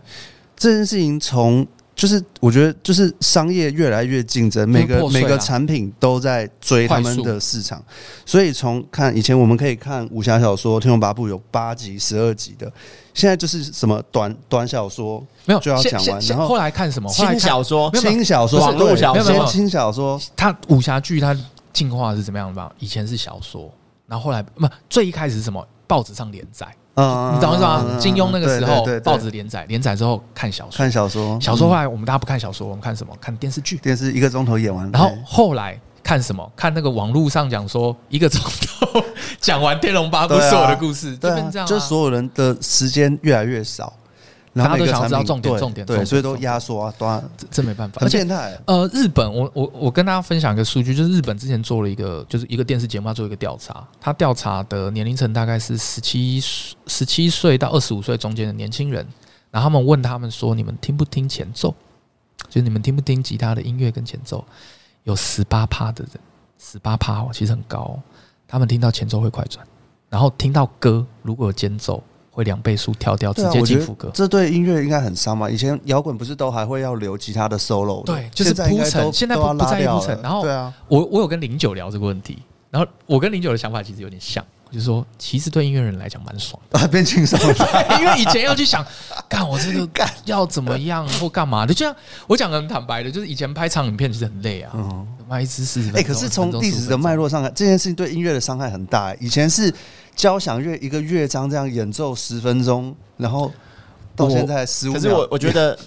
这件事情从。就是我觉得，就是商业越来越竞争，每个每个产品都在追他们的市场，所以从看以前我们可以看武侠小说《天龙八部》有八集、十二集的，现在就是什么短短小说没有就要讲完，然后后来看什么？轻小说、轻小说、网络小说、轻小说，它武侠剧它进化是怎么样的？吧？以前是小说，然后后来不最一开始是什么？报纸上连载。嗯，你懂我意思吗？金庸那个时候，报纸连载，连载之后看小说，看小说，小说后来我们大家不看小说，我们看什么？看电视剧，电视一个钟头演完。然后后来看什么？看那个网络上讲说，一个钟头讲完《天龙八部》所有的故事，就变这样，就所有人的时间越来越少。大家都想知道重点，重点对，所以都压缩啊，端这没办法，很变态。呃，日本，我我我跟大家分享一个数据，就是日本之前做了一个，就是一个电视节目，他做一个调查，他调查的年龄层大概是十七十七岁到二十五岁中间的年轻人，然后他们问他们说，你们听不听前奏？就是你们听不听吉他的音乐跟前奏？有十八趴的人，十八趴哦，其实很高哦，他们听到前奏会快转，然后听到歌如果有间奏。会两倍速跳掉，直接进副歌。这对音乐应该很伤嘛？以前摇滚不是都还会要留吉他的 solo？对，就是铺陈。现在不不在意铺陈。然后，对啊，我我有跟零九聊这个问题，然后我跟零九的想法其实有点像，就是说，其实对音乐人来讲蛮爽的，变轻松了。因为以前要去想，干我这个 干要怎么样或干嘛的，就像我讲的很坦白的，就是以前拍长影片其实很累啊，拍一支四十分钟。哎，可是从历史的脉络上看，这件事情对音乐的伤害很大。以前是。交响乐一个乐章这样演奏十分钟，然后到现在十五秒。可是我我觉得，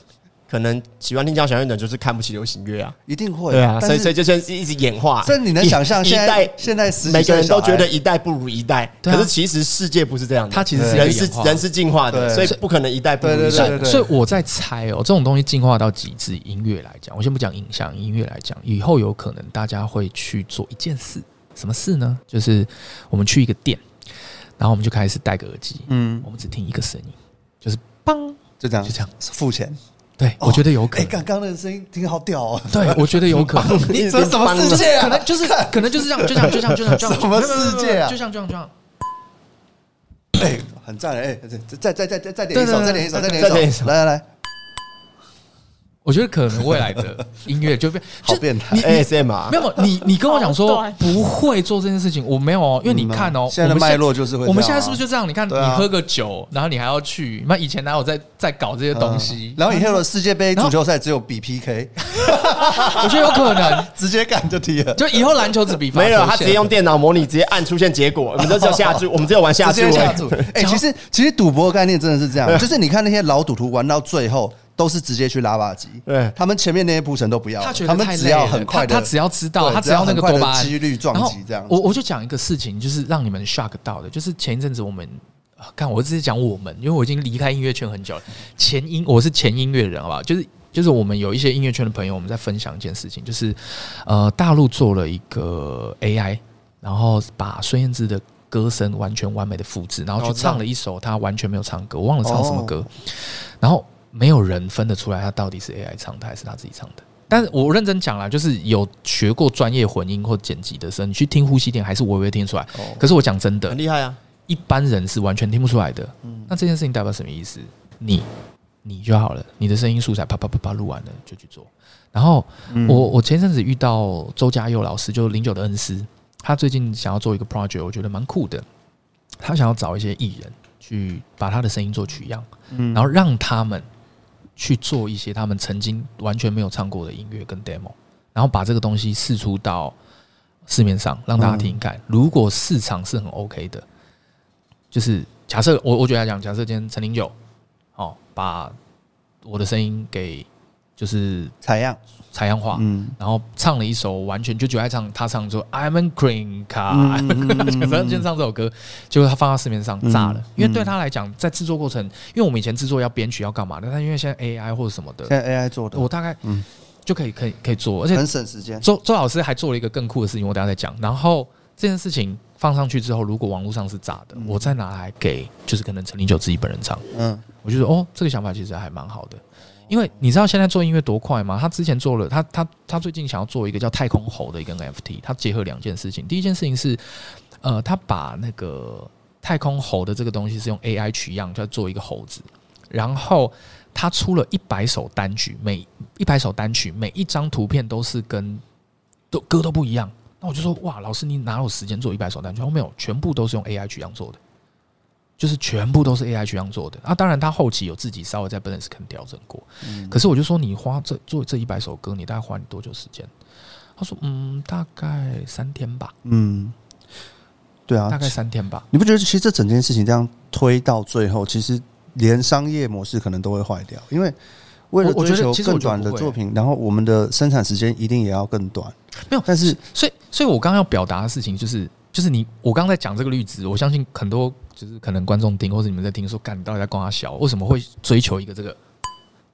可能喜欢听交响乐的人就是看不起流行乐啊，一定会对啊，所以所以就先一直演化。这你能想象，现在现在每个人都觉得一代不如一代，可是其实世界不是这样的，它其实人是人是进化的，所以不可能一代不如一代。所以我在猜哦，这种东西进化到极致，音乐来讲，我先不讲影像，音乐来讲，以后有可能大家会去做一件事，什么事呢？就是我们去一个店。然后我们就开始戴个耳机，嗯，我们只听一个声音，就是嘣，就这样，就这样，付钱，对，我觉得有可能。哎，刚刚那个声音听好屌哦。对，我觉得有可能。你这什么世界啊？可能就是，可能就是这样，就像，就像，就像这样。什么世界啊？就像这样，这样。哎，很赞哎！再再再再再点一首，再点一首，再点一首，来来来。我觉得可能未来的音乐就变 好变态，ASMR，没有你，你跟我讲说不会做这件事情，我没有哦，因为你看哦，现在的脉络就是会，我们现在是不是就这样？你看，你喝个酒，然后你还要去，那以前哪有在在搞这些东西？然后以后的世界杯足球赛只有比 PK，我觉得有可能。直接干就踢了，就以后篮球只比没有，他直接用电脑模拟，直接按出现结果，我们都只有下注，我们只有玩下注。哎，其实其实赌博概念真的是这样，就是你看那些老赌徒玩到最后。都是直接去拉瓦机，对，他们前面那些铺陈都不要，他们只要很快的，他只要知道，他只要那个多巴胺几率撞击这样。我我就讲一个事情，就是让你们 shock 到的，就是前一阵子我们，看我只是讲我们，因为我已经离开音乐圈很久了。前音我是前音乐人，好不好？就是就是我们有一些音乐圈的朋友，我们在分享一件事情，就是呃，大陆做了一个 AI，然后把孙燕姿的歌声完全完美的复制，然后去唱了一首他完全没有唱歌，我忘了唱什么歌，然后。没有人分得出来，他到底是 AI 唱的还是他自己唱的。但是我认真讲啦，就是有学过专业混音或剪辑的时候，你去听呼吸点，还是微微听出来。可是我讲真的，很厉害啊！一般人是完全听不出来的。那这件事情代表什么意思？你你就好了，你的声音素材啪啪啪啪录完了就去做。然后我我前阵子遇到周家佑老师，就零九的恩师，他最近想要做一个 project，我觉得蛮酷的。他想要找一些艺人去把他的声音做取样，然后让他们。去做一些他们曾经完全没有唱过的音乐跟 demo，然后把这个东西试出到市面上，让大家听听看。如果市场是很 OK 的，就是假设我我觉得来讲，假设今天陈零九，哦，把我的声音给就是采样。采样化，嗯，然后唱了一首完全就就爱唱，他唱说 I'm a green card，反正先唱这首歌，结果他放到市面上炸了。因为对他来讲，在制作过程，因为我们以前制作要编曲要干嘛的，但因为现在 AI 或者什么的，现在 AI 做的，我大概嗯就可以可以可以做，而且很省时间。周周老师还做了一个更酷的事情，我等下再讲。然后这件事情放上去之后，如果网络上是炸的，我再拿来给就是可能陈零九自己本人唱，嗯，我就说哦，这个想法其实还蛮好的。因为你知道现在做音乐多快吗？他之前做了，他他他最近想要做一个叫太空猴的一个 NFT，他结合两件事情。第一件事情是，呃，他把那个太空猴的这个东西是用 AI 取样，叫做一个猴子。然后他出了一百首单曲，每一百首单曲每一张图片都是跟都歌都不一样。那我就说，哇，老师你哪有时间做一百首单曲？哦，没有，全部都是用 AI 取样做的。就是全部都是 AI 去这样做的啊！当然，他后期有自己稍微在 balance 可能调整过。可是我就说，你花这做这一百首歌，你大概花你多久时间？他说，嗯，大概三天吧。嗯，对啊，大概三天吧。你不觉得其实这整件事情这样推到最后，其实连商业模式可能都会坏掉？因为为了追求更短的作品，然后我们的生产时间一定也要更短。没有，但是，所以，所以我刚刚要表达的事情就是，就是你，我刚刚在讲这个例子，我相信很多。就是可能观众听，或者你们在听说，干你到底在光他小，为什么会追求一个这个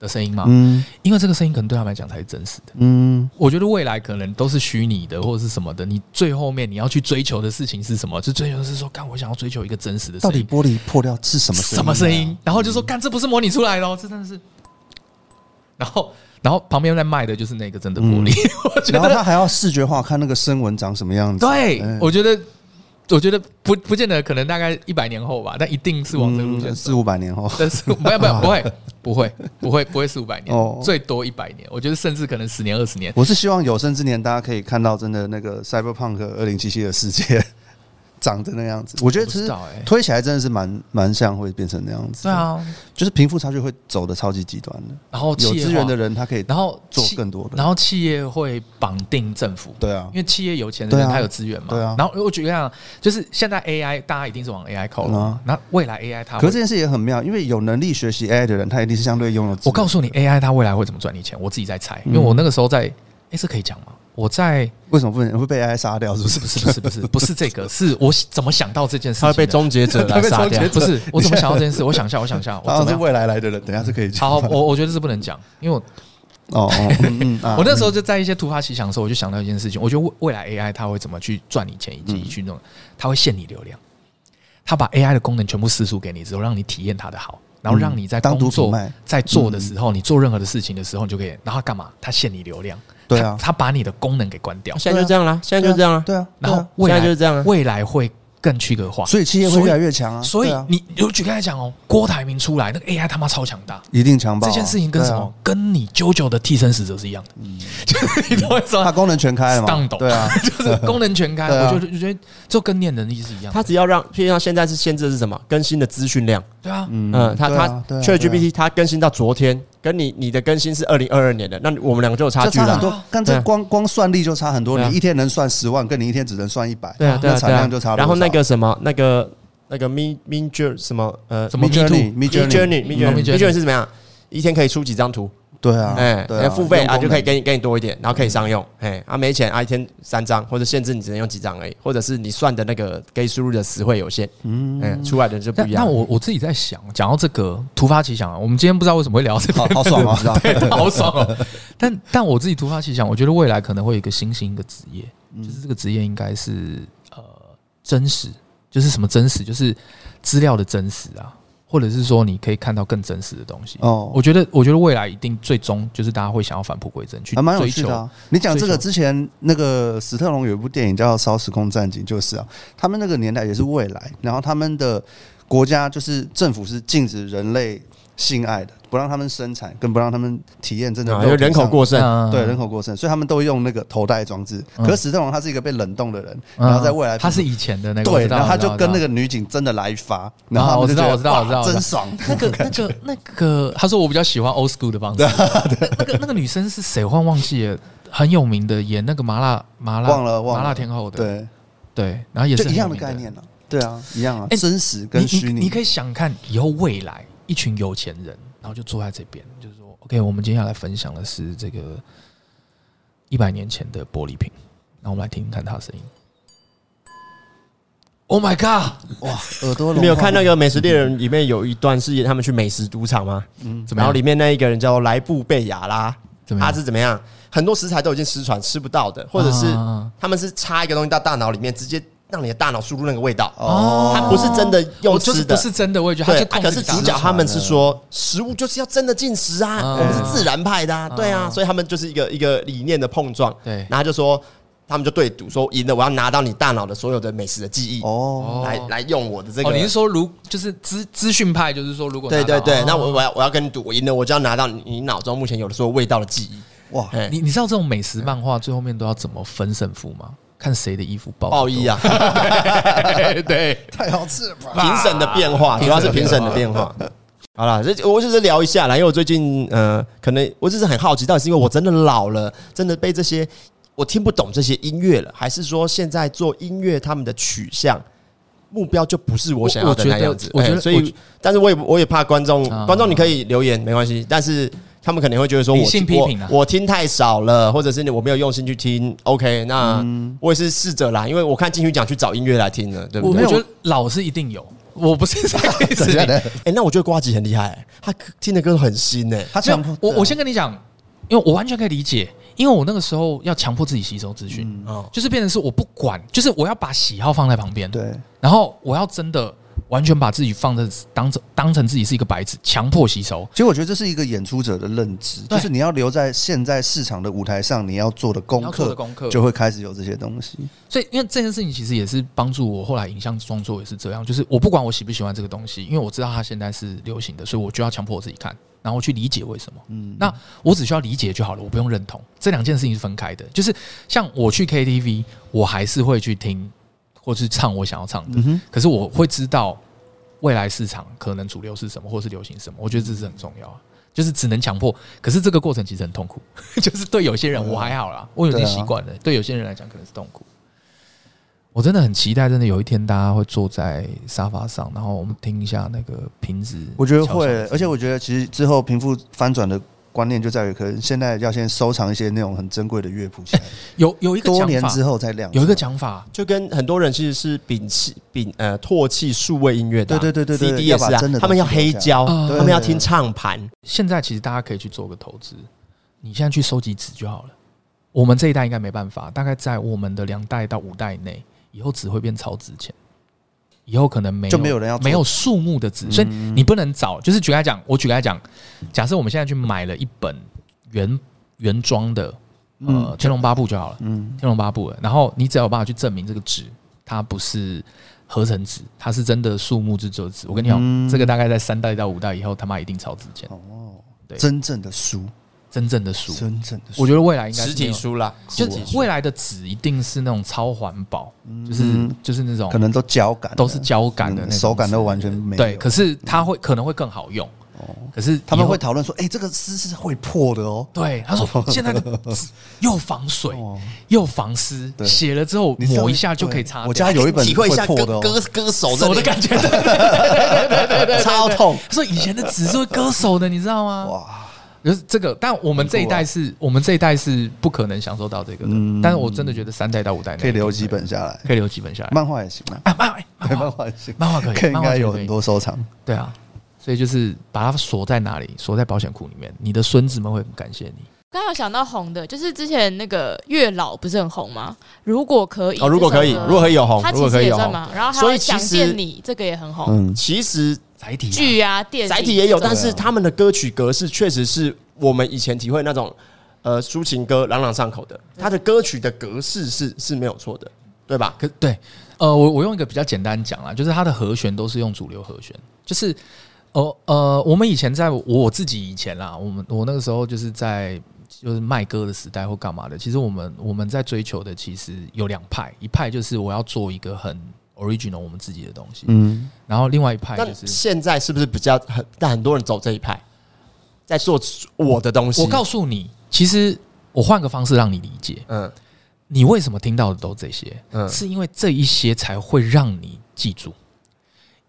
的声音吗？嗯，因为这个声音可能对他们来讲才是真实的。嗯，我觉得未来可能都是虚拟的，或者是什么的。你最后面你要去追求的事情是什么？就追求的是说，干我想要追求一个真实的。到底玻璃破掉是什么声音？什么声音？然后就说，干这不是模拟出来的哦，这真的是。然后，然后旁边在卖的就是那个真的玻璃。我觉得然后他还要视觉化看那个声纹长什么样子。对，我觉得。我觉得不不见得，可能大概一百年后吧，但一定是往这个路线，四五百年后。但是不要不要不会 不会不会不会四五百年，最多一百年。我觉得甚至可能十年二十年。我是希望有生之年，大家可以看到真的那个 Cyberpunk 二零七七的世界。长成那样子，我觉得其实推起来真的是蛮蛮像会变成那样子。对啊，就是贫富差距会走的超级极端的。然后有资源的人他可以，然后做更多的。然后企业会绑定政府。对啊，因为企业有钱的人他有资源嘛。对啊。然后我举个样，就是现在 AI 大家一定是往 AI 靠了。那未来 AI 它，可是这件事也很妙，因为有能力学习 AI 的人，他一定是相对拥有。我告诉你，AI 它未来会怎么赚你钱？我自己在猜，因为我那个时候在，哎，这可以讲吗？我在为什么不能会被 AI 杀掉？是不是？不是不是不是不是这个，是我怎么想到这件事情？他会被终结者来杀掉？不是，我怎么想到这件事？我想一下，我想一下，我 是未来来的人，等下是可以讲。好，我我觉得是不能讲，因为我哦，我那时候就在一些突发奇想的时候，我就想到一件事情。我觉得未未来 AI 它会怎么去赚你钱，以及去弄，它会限你流量，它把 AI 的功能全部释出给你之后，让你体验它的好。然后让你在工作在做的时候，你做任何的事情的时候，你就可以，然后干嘛？他限你流量，对啊，他把你的功能给关掉。现在就这样了，现在就这样了，对啊。然后未来就是这样，未来会。更区隔化，所以企业会越来越强啊。所以你有举个来讲哦，郭台铭出来，那个 AI 他妈超强大，一定强爆。这件事情跟什么？跟你 JoJo 的替身使者是一样的。嗯，你懂我意思吗？它功能全开了嘛？对啊，就是功能全开。我觉得，我觉得就跟念能力是一样。他只要让，譬如像现在是限制的是什么？更新的资讯量。对啊，嗯，他他 ChatGPT 它更新到昨天。跟你你的更新是二零二二年的，那我们两个就有差距了。差很多，但这光光算力就差很多。你一天能算十万，跟你一天只能算一百，对啊，那产量就差。然后那个什么，那个那个 Mi Midjourney 什么呃什么 Midjourney Midjourney Midjourney 是怎么样？一天可以出几张图？对啊，哎，付费啊就可以给你给你多一点，然后可以商用，哎，啊没钱啊一天三张或者限制你只能用几张而已，或者是你算的那个给输入的词汇有限，嗯，出来的就不一样。那我我自己在想，讲到这个突发奇想啊，我们今天不知道为什么会聊这个，好爽啊，对，好爽哦。但但我自己突发奇想，我觉得未来可能会有一个新兴的职业，就是这个职业应该是呃真实，就是什么真实，就是资料的真实啊。或者是说，你可以看到更真实的东西哦。我觉得，我觉得未来一定最终就是大家会想要返璞归真去追求。还蛮有趣的啊。你讲这个之前，那个史特龙有一部电影叫《烧时空战警》，就是啊，他们那个年代也是未来，然后他们的国家就是政府是禁止人类性爱的。不让他们生产，更不让他们体验真的。因为人口过剩，对人口过剩，所以他们都用那个头戴装置。可是史特龙他是一个被冷冻的人，然后在未来他是以前的那个，对，然后他就跟那个女警真的来一发，然后我知道，我知道，我知道，真爽。那个 那个那个，他说我比较喜欢 old school 的方式。那个那个女生是谁？我忘忘记了，很有名的，演那个麻辣麻辣忘了麻辣天后的，对对，然后也是一样的概念了。对啊，一样啊，真实跟虚拟。你可以想看以后未来一群有钱人。然后就坐在这边，就是说，OK，我们接下来分享的是这个一百年前的玻璃瓶，那我们来听听看他的声音。Oh my god！哇，耳朵，你没有看那个《美食猎人》里面有一段是他们去美食赌场吗？嗯，然后里面那一个人叫莱布贝亚拉，他是怎么样？很多食材都已经失传，吃不到的，或者是他们是插一个东西到大脑里面直接。让你的大脑输入那个味道哦，它不是真的用吃的，不是真的味觉。对，可是主角他们是说，食物就是要真的进食啊，我们是自然派的，啊，对啊，所以他们就是一个一个理念的碰撞。对，然后就说他们就对赌，说赢了我要拿到你大脑的所有的美食的记忆哦，来来用我的这个。你是说如就是资资讯派，就是说如果对对对，那我我要我要跟你赌，我赢了我就要拿到你脑中目前有的所有味道的记忆。哇，你你知道这种美食漫画最后面都要怎么分胜负吗？看谁的衣服爆爆衣啊！对，太好吃了吧！评审的变化，主要是评审的变化。好了，这我就是聊一下啦，因为我最近呃，可能我只是很好奇，到底是因为我真的老了，真的被这些我听不懂这些音乐了，还是说现在做音乐他们的取向目标就不是我想要的那样子？我觉得，所以，但是我也我也怕观众，观众你可以留言没关系，但是。他们可能会觉得说我我我听太少了，或者是我没有用心去听。OK，那我也是试着啦，因为我看金曲奖去找音乐来听了，对不对？我觉得老是一定有，我不是这个意思。哎，那我觉得瓜吉很厉害，他听的歌很新诶。他强迫我，我先跟你讲，因为我完全可以理解，因为我那个时候要强迫自己吸收资讯，就是变成是我不管，就是我要把喜好放在旁边，对，然后我要真的。完全把自己放在当成当成自己是一个白纸，强迫吸收。其实我觉得这是一个演出者的认知，就是你要留在现在市场的舞台上，你要做的功课，功课就会开始有这些东西。所以，因为这件事情其实也是帮助我后来影像创作也是这样，就是我不管我喜不喜欢这个东西，因为我知道它现在是流行的，所以我就要强迫我自己看，然后去理解为什么。嗯，那我只需要理解就好了，我不用认同。这两件事情是分开的，就是像我去 KTV，我还是会去听。或是唱我想要唱的，嗯、可是我会知道未来市场可能主流是什么，或是流行什么。我觉得这是很重要啊，就是只能强迫。可是这个过程其实很痛苦，就是对有些人我还好啦，我已经习惯了。对，啊、对有些人来讲可能是痛苦。我真的很期待，真的有一天大家会坐在沙发上，然后我们听一下那个瓶子。我觉得会，而且我觉得其实之后贫富翻转的。观念就在于，可能现在要先收藏一些那种很珍贵的乐谱起来。有有一个多年之后再亮，有一个讲法，就跟很多人其实是摒弃、摒呃唾弃数位音乐的。对对对对，CD 也是啊，他们要黑胶，他们要听唱盘。现在其实大家可以去做个投资，你现在去收集纸就好了。我们这一代应该没办法，大概在我们的两代到五代内，以后纸会变超值钱。以后可能没有就没有人要没有树木的纸，所以你不能找。就是举个来讲，我举个来讲，假设我们现在去买了一本原原装的呃《天龙八部》就好了，嗯，《天龙八部》，然后你只要有办法去证明这个纸它不是合成纸，它是真的树木制作纸。我跟你讲，这个大概在三代到五代以后，他妈一定超值钱哦。对，真正的书。真正的书，真正的书，我觉得未来应该实体书啦，就未来的纸一定是那种超环保，就是就是那种可能都胶感，都是胶感的，手感都完全没有。对，可是它会可能会更好用。哦，可是他们会讨论说，哎，这个丝是会破的哦。对，他说 现在的纸又防水又防湿，写了之后抹一下就可以擦。我家有一本 体会一下割割割手手的感觉，对对对，超痛。所以以前的纸是会割手的，你知道吗？哇。就是这个，但我们这一代是我们这一代是不可能享受到这个的。但是我真的觉得三代到五代可以留几本下来，可以留几本下来。漫画也行啊，漫画漫画也行，漫画可以，应该有很多收藏。对啊，所以就是把它锁在哪里，锁在保险库里面。你的孙子们会很感谢你。刚刚想到红的，就是之前那个月老不是很红吗？如果可以哦，如果可以，如果可以有红，它其实也算嘛。然后还有想见你，这个也很红。嗯，其实。载体剧啊，电载体也有，但是他们的歌曲格式确实是我们以前体会那种呃抒情歌朗朗上口的，他的歌曲的格式是是没有错的，对吧？可对，呃，我我用一个比较简单讲啦，就是它的和弦都是用主流和弦，就是哦呃，我们以前在我自己以前啦，我们我那个时候就是在就是卖歌的时代或干嘛的，其实我们我们在追求的其实有两派，一派就是我要做一个很。Original 我们自己的东西，嗯，然后另外一派就是现在是不是比较很，但很多人走这一派，在做我的东西。我告诉你，其实我换个方式让你理解，嗯，你为什么听到的都这些？嗯，是因为这一些才会让你记住，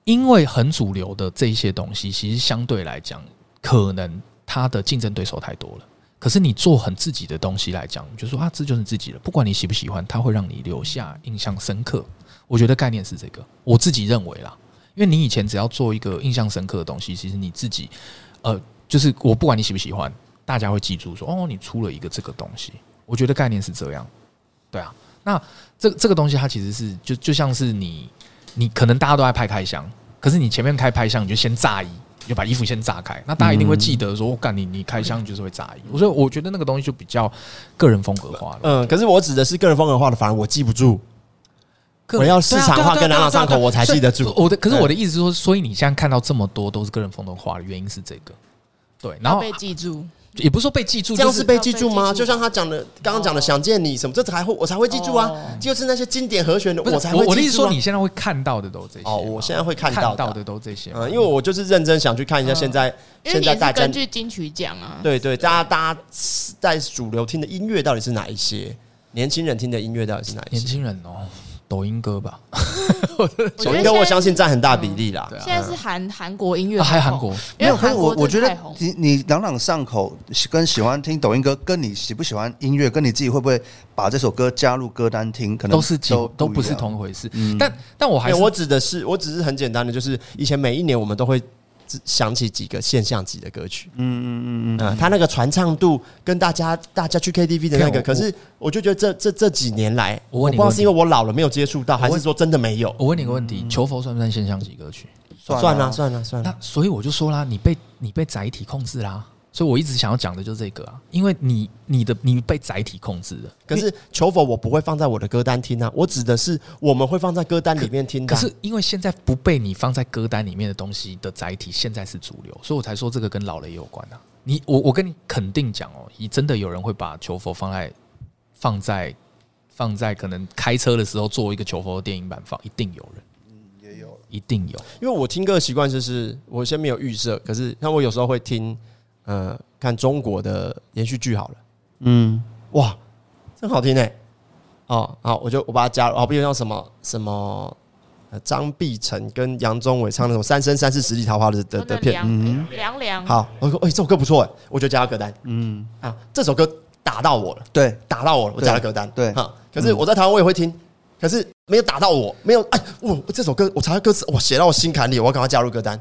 因为很主流的这一些东西，其实相对来讲，可能它的竞争对手太多了。可是你做很自己的东西来讲，你就说啊，这就是自己的，不管你喜不喜欢，它会让你留下印象深刻。我觉得概念是这个，我自己认为啦，因为你以前只要做一个印象深刻的东西，其实你自己，呃，就是我不管你喜不喜欢，大家会记住说，哦，你出了一个这个东西。我觉得概念是这样，对啊。那这这个东西它其实是就就像是你，你可能大家都在拍开箱，可是你前面开拍箱，你就先炸衣，你就把衣服先炸开，那大家一定会记得说，我干你你开箱就是会炸衣。所以我觉得那个东西就比较个人风格化了。嗯，可是我指的是个人风格化的，反而我记不住。我要市场化跟朗朗上口，我才记得住。我的可是我的意思是说，所以你现在看到这么多都是个人风格化的原因是这个，对，然后被记住，也不是说被记住，这样是被记住吗？就像他讲的，刚刚讲的想见你什么，这才会我才会记住啊，就是那些经典和弦的，我才会记住。我的意思说，你现在会看到的都这些哦，我现在会看到的都这些，嗯，因为我就是认真想去看一下现在现在大家根据金曲奖啊，对对，大家大家在主流听的音乐到底是哪一些？年轻人听的音乐到底是哪一些？年轻人哦。抖音歌吧，抖音歌我相信占很大比例啦。现在是韩韩国音乐，还有韩国没有。可是我我觉得你你朗朗上口，跟喜欢听抖音歌，跟你喜不喜欢音乐，跟你自己会不会把这首歌加入歌单听，可能都是都都不是同一回事。但但我还是我指的是，我只是很简单的，就是以前每一年我们都会。想起几个现象级的歌曲，嗯嗯嗯嗯，啊，他那个传唱度跟大家大家去 KTV 的那个，可是我就觉得这这这几年来，我不知道是因为我老了没有接触到，还是说真的没有？我问你个问题，求佛算不算现象级歌曲？算了算了算了，那所以我就说啦，你被你被载体控制啦。所以我一直想要讲的就是这个啊，因为你你的你被载体控制了。可是求佛我不会放在我的歌单听啊，我指的是我们会放在歌单里面听的。可是因为现在不被你放在歌单里面的东西的载体，现在是主流，所以我才说这个跟老了也有关啊。你我我跟你肯定讲哦，你真的有人会把求佛放在放在放在可能开车的时候做一个求佛的电影版放，一定有人。嗯，也有，一定有。因为我听歌的习惯就是我先没有预设，可是像我有时候会听。呃，看中国的连续剧好了，嗯，哇，真好听哎、欸，哦，好，我就我把它加入，哦，比如像什么什么，张碧晨跟杨宗纬唱那种《三生三世十里桃花》的的的片，嗯，凉凉，好，我说，哎，这首歌不错哎，我就加了歌单，嗯，啊，这首歌打到我了，对，打到我了，我加了歌单，对，哈，可是我在台湾我也会听，可是没有打到我，没有，哎，我这首歌我查歌词，我写到我心坎里，我要赶快加入歌单。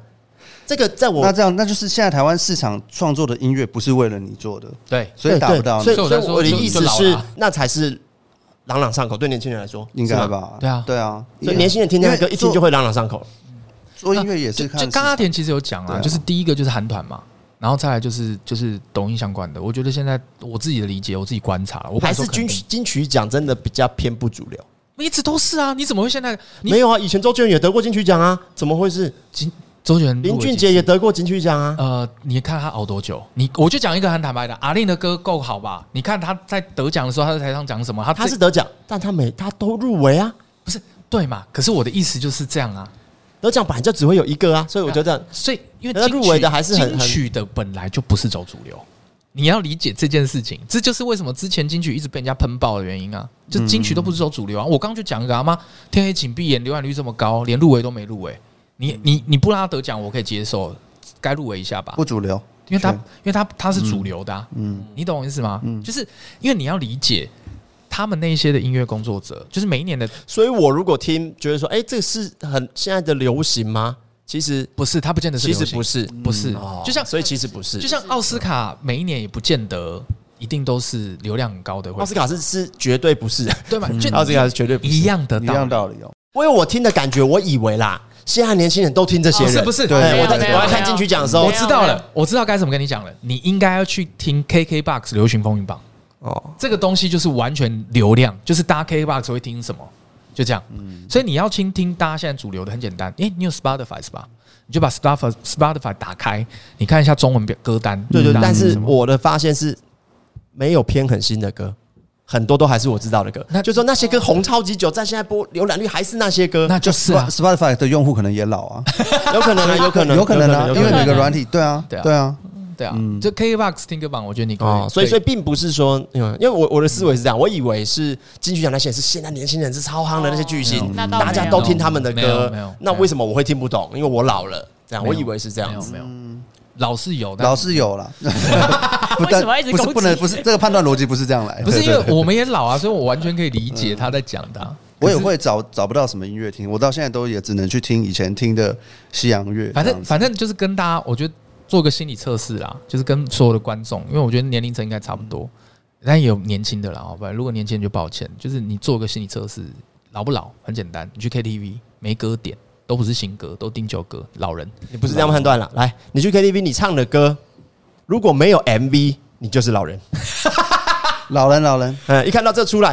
这个在我那这样，那就是现在台湾市场创作的音乐不是为了你做的，对，所以达不到。所以，所以我的意思是，那才是朗朗上口，对年轻人来说应该吧？对啊，对啊，所以年轻人听那歌一听就会朗朗上口。做音乐也是，就刚阿田其实有讲啊，就是第一个就是韩团嘛，然后再来就是就是抖音相关的。我觉得现在我自己的理解，我自己观察，我还是金曲金曲奖真的比较偏不主流，一直都是啊。你怎么会现在没有啊？以前周杰伦也得过金曲奖啊，怎么会是金？周杰伦、林俊杰也得过金曲奖啊。呃，你看他熬多久？你我就讲一个很坦白的，阿令的歌够好吧？你看他在得奖的时候，他在台上讲什么？他他是得奖，但他每他都入围啊，不是对嘛？可是我的意思就是这样啊，得奖本来就只会有一个啊，所以我觉得，所以因为他入围的还是很金曲的本来就不是走主流，你要理解这件事情，这就是为什么之前金曲一直被人家喷爆的原因啊，就金曲都不是走主流啊。我刚刚就讲一个啊妈，天黑请闭眼，浏览率这么高，连入围都没入围。你你你不让他得奖，我可以接受，该入围一下吧。不主流，因为他因为他他是主流的，嗯，你懂我意思吗？嗯，就是因为你要理解他们那些的音乐工作者，就是每一年的。所以我如果听觉得说，哎，这个是很现在的流行吗？其实不是，他不见得是流行，其实不是，不是。就像所以其实不是，就像奥斯卡每一年也不见得一定都是流量很高的。奥斯卡是是绝对不是，对吧？奥斯卡是绝对不是一样的一样道理哦。因为我听的感觉，我以为啦。现在年轻人都听这些人，是不是？对，我在我在看金曲奖的时候，我知道了，我知道该怎么跟你讲了。你应该要去听 KKBOX 流行风云榜哦，这个东西就是完全流量，就是大家 KKBOX 会听什么，就这样。所以你要倾听大家现在主流的，很简单。诶，你有 Spotify 是吧？你就把 Spotify Spotify 打开，你看一下中文歌单。对对，但是我的发现是没有偏很新的歌。很多都还是我知道的歌，那就说那些歌红超级久，在现在播浏览率还是那些歌，那就是 Spotify 的用户可能也老 啊，有可能啊，有可能，有可能啊，因为每个软体，对啊，对啊，对啊，对啊，就 KKBOX 听歌榜，我觉得你可以，所以所以并不是说，因为我我的思维是这样，我以为是金曲奖那些是现在年轻人是超夯的那些巨星，大家都听他们的歌，那为什么我会听不懂？因为我老了，这样我以为是这样子，没有。老是有的，老是有了。为什么一直不是不能不是这个判断逻辑不是这样来？不是因为我们也老啊，所以我完全可以理解他在讲的。我也会找找不到什么音乐听，我到现在都也只能去听以前听的西洋乐。反正反正就是跟大家，我觉得做个心理测试啦，就是跟所有的观众，因为我觉得年龄层应该差不多，但也有年轻的啦，好吧？如果年轻人就抱歉，就是你做个心理测试，老不老？很简单，你去 KTV 没歌点。都不是新歌，都丁旧歌。老人，你不是这样判断了？来，你去 KTV，你唱的歌如果没有 MV，你就是老人。老人，老人，嗯，一看到这出来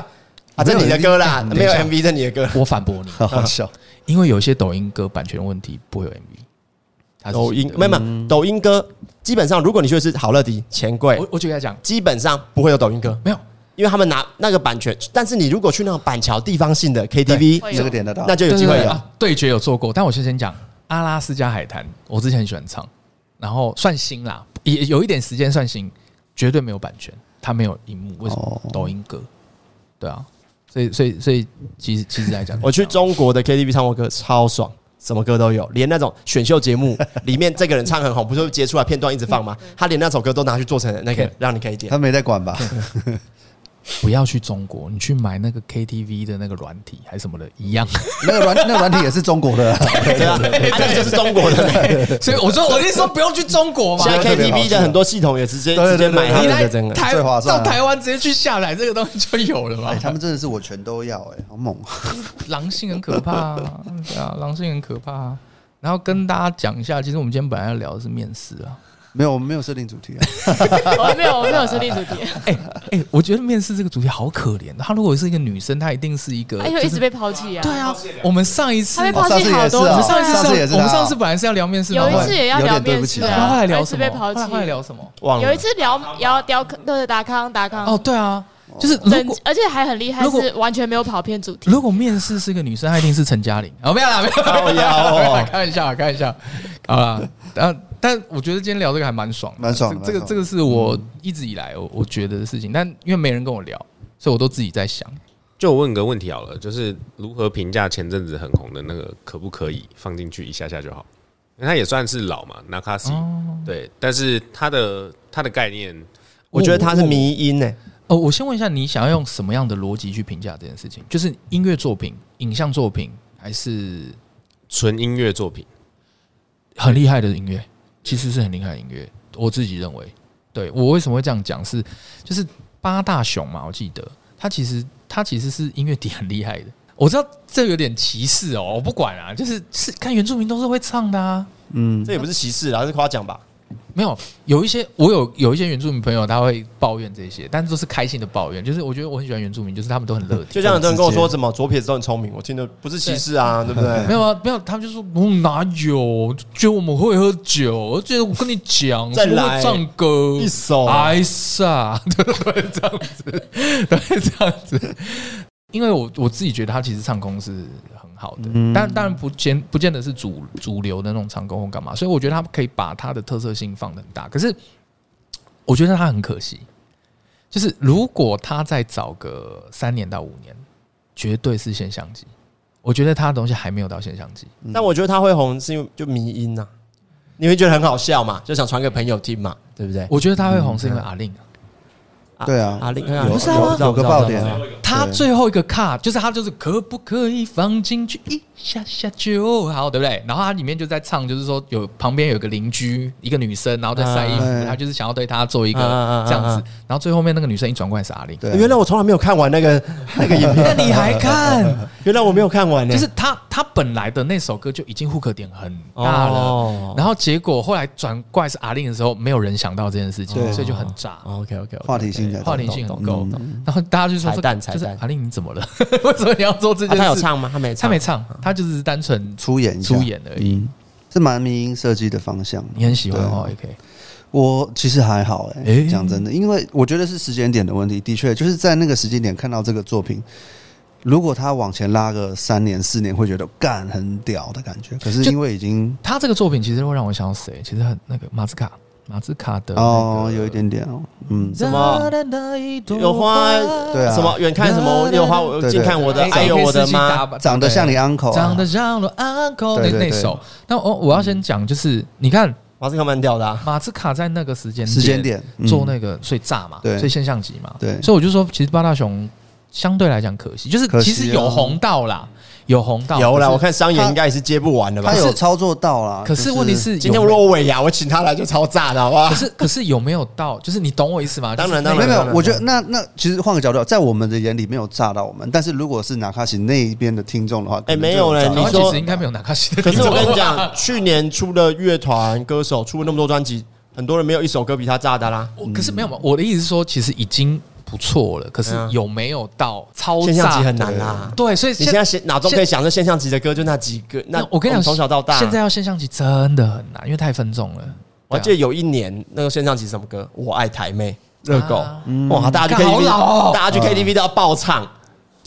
啊，这你的歌啦，没有 MV，这你的歌。我反驳你，好 好笑，因为有些抖音歌版权问题不会有 MV。抖音没有没有，抖音歌基本上，如果你说的是好乐迪、钱柜，我我就跟他讲，基本上不会有抖音歌，没有。因为他们拿那个版权，但是你如果去那种板桥地方性的 KTV，这个点得到，那就有机会有。对决有做过，但我先先讲阿拉斯加海滩，我之前很喜欢唱，然后算新啦，也有一点时间算新，绝对没有版权，它没有荧幕，为什么？抖音歌，对啊，所以所以所以其实其实来讲，我去中国的 KTV 唱过歌，超爽，什么歌都有，连那种选秀节目里面这个人唱很红，不是会截出来片段一直放吗？他连那首歌都拿去做成那个让你可以点，他没在管吧？不要去中国，你去买那个 KTV 的那个软体还是什么的，一样。那个软那个软体也是中国的，对 啊，那个就是中国的。所以我说，我意思说不用去中国嘛。现在 KTV 的很多系统也直接直接买他们的，真的最划算。到台湾直接去下载这个东西就有了嘛。他们真的是我全都要，哎，好猛。狼性很可怕，对啊，狼性很可怕。然后跟大家讲一下，其实我们今天本来要聊的是面试啊。没有，我们没有设定主题啊。我没有，我没有设定主题。哎哎，我觉得面试这个主题好可怜。她如果是一个女生，她一定是一个，哎呦，一直被抛弃啊。对啊，我们上一次被抛弃好多。我们上一次是，我们上次本来是要聊面试，有一次也要聊面试然。后来聊什么？后来聊什么？有一次聊聊聊，对达康达康。哦，对啊，就是而且还很厉害，是完全没有跑偏主题。如果面试是一个女生，她一定是陈嘉玲。哦，没有啦，没有，开玩笑，开玩笑。好了，然后。但我觉得今天聊这个还蛮爽，蛮爽。这个这个是我一直以来我我觉得的事情，但因为没人跟我聊，所以我都自己在想。就我问个问题好了，就是如何评价前阵子很红的那个，可不可以放进去一下下就好？因为他也算是老嘛，Nakasi，对，但是他的他的概念，我觉得他是迷音呢。哦，我先问一下，你想要用什么样的逻辑去评价这件事情？就是音乐作品、影像作品，还是纯音乐作品？很厉害的音乐。其实是很厉害的音乐，我自己认为。对，我为什么会这样讲？是就是八大熊嘛，我记得他其实他其实是音乐底很厉害的。我知道这有点歧视哦，我不管啊，就是是看原住民都是会唱的啊。嗯，这也不是歧视啊，是夸奖吧。没有，有一些我有有一些原住民朋友，他会抱怨这些，但是都是开心的抱怨。就是我觉得我很喜欢原住民，就是他们都很乐 天。就像很多人跟我说什么左撇子都很聪明，我听的不是歧视啊，对，对不对？没有啊，没有，他们就说我哪有？觉得我们会喝酒，我觉得我跟你讲，再来唱歌一首，哎呀，对对对，这样子，对这样子。因为我我自己觉得他其实唱功是很好的，但当然不见不见得是主主流的那种唱功或干嘛，所以我觉得他可以把他的特色性放得很大。可是我觉得他很可惜，就是如果他再早个三年到五年，绝对是现象级。我觉得他的东西还没有到现象级，但我觉得他会红是因为就迷音呐，你会觉得很好笑嘛，就想传给朋友听嘛，对不对？我觉得他会红是因为阿令。对啊，阿令有是吗？有个爆点，他最后一个卡就是他就是可不可以放进去一下下就好，对不对？然后他里面就在唱，就是说有旁边有个邻居一个女生，然后在晒衣服，他就是想要对他做一个这样子。然后最后面那个女生一转过来是阿令，原来我从来没有看完那个那个影片，那你还看？原来我没有看完，就是他他本来的那首歌就已经 hook 点很大了，然后结果后来转过来是阿玲的时候，没有人想到这件事情，所以就很炸。OK OK，话题性。话题性很高，然后大家就说：“彩蛋，彩蛋，阿令你怎么了？为什么你要做这件事？”他有唱吗？他没，他没唱，他就是单纯出演出演而已。是蛮迷音设计的方向，你很喜欢哦？OK，我其实还好哎，讲真的，因为我觉得是时间点的问题。的确，就是在那个时间点看到这个作品，如果他往前拉个三年四年，会觉得干很屌的感觉。可是因为已经，他这个作品其实会让我想到谁？其实很那个马斯卡。马自卡的哦，有一点点哦，嗯，什么？有花？对啊，什么？远看什么？有花？我近看我的，还有我的妈，长得像你 uncle，长得像我 uncle 那那首。那我我要先讲，就是你看马自卡蛮屌的，马自卡在那个时间时间点做那个最炸嘛，对，最现象级嘛，对，所以我就说，其实八大熊相对来讲可惜，就是其实有红到啦。有红到有了，我看商演应该也是接不完的吧？他有操作到啦，可是问题是今天我若尾呀，我请他来就超炸的，好不好？可是 可是有没有到？就是你懂我意思吗？当然当然没有。我觉得那那其实换个角度，在我们的眼里没有炸到我们，但是如果是纳卡西那一边的听众的话，哎，没有嘞。你说其实应该没有纳卡西的。可是我跟你讲，去年出的乐团歌手出了那么多专辑，很多人没有一首歌比他炸的啦。可是没有嘛？我的意思是说，其实已经。不错了，可是有没有到超现象级很难啦。对，所以你现在现脑中可以想着现象级的歌就那几个。那我跟你讲，从小到大，现在要现象级真的很难，因为太分众了。我记得有一年那个现象级什么歌，我爱台妹，热狗，哇，大家去 KTV，大家去 KTV 都要爆唱。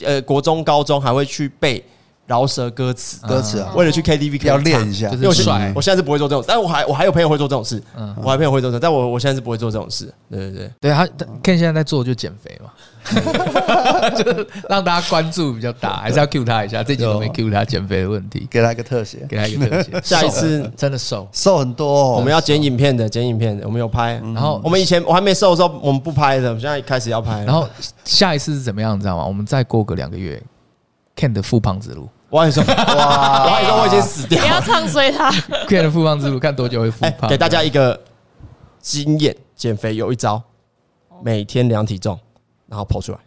呃，国中、高中还会去背。饶舌歌词，歌词啊，为了去 KTV 要练一下，就是帅。我现在是不会做这种，但我还我还有朋友会做这种事，嗯，我还有朋友会做这种，但我我现在是不会做这种事。对对对，对他，Ken 现在在做就减肥嘛，就是让大家关注比较大，还是要 cue 他一下。这集都没 cue 他减肥的问题，给他一个特写，给他一个特写。下一次真的瘦瘦很多，我们要剪影片的，剪影片的，我们有拍。然后我们以前我还没瘦的时候，我们不拍的，我们现在开始要拍。然后下一次是怎么样，你知道吗？我们再过个两个月，Ken 的复胖之路。我跟你说，哇！我跟你说，我已经死掉了。不要唱衰他。Ken 的复胖之路，看多久会复胖？给大家一个经验：减肥有一招，每天量体重，然后 po 出来，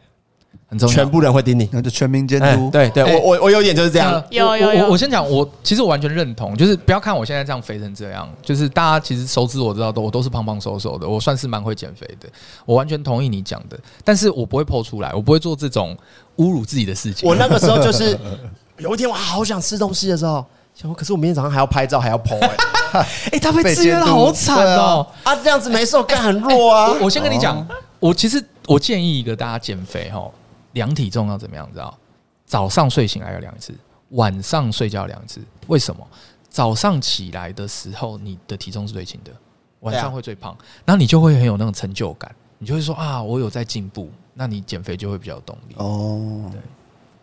很重要。全部人会盯你，那就全民监督。对对，我我我有点就是这样。有有有。我先讲，我其实我完全认同，就是不要看我现在这样肥成这样，就是大家其实熟知我知道都，我都是胖胖瘦瘦的，我算是蛮会减肥的。我完全同意你讲的，但是我不会 po 出来，我不会做这种侮辱自己的事情。我那个时候就是。有一天我好想吃东西的时候，想说可是我明天早上还要拍照，还要哎，哎，他被制约的好惨哦！啊，这样子没瘦，干很弱啊！我先跟你讲，我其实我建议一个大家减肥哈，量体重要怎么样？知道？早上睡醒来要量一次，晚上睡觉量一次。为什么？早上起来的时候你的体重是最轻的，晚上会最胖，然后你就会很有那种成就感，你就会说啊，我有在进步，那你减肥就会比较有动力哦。对。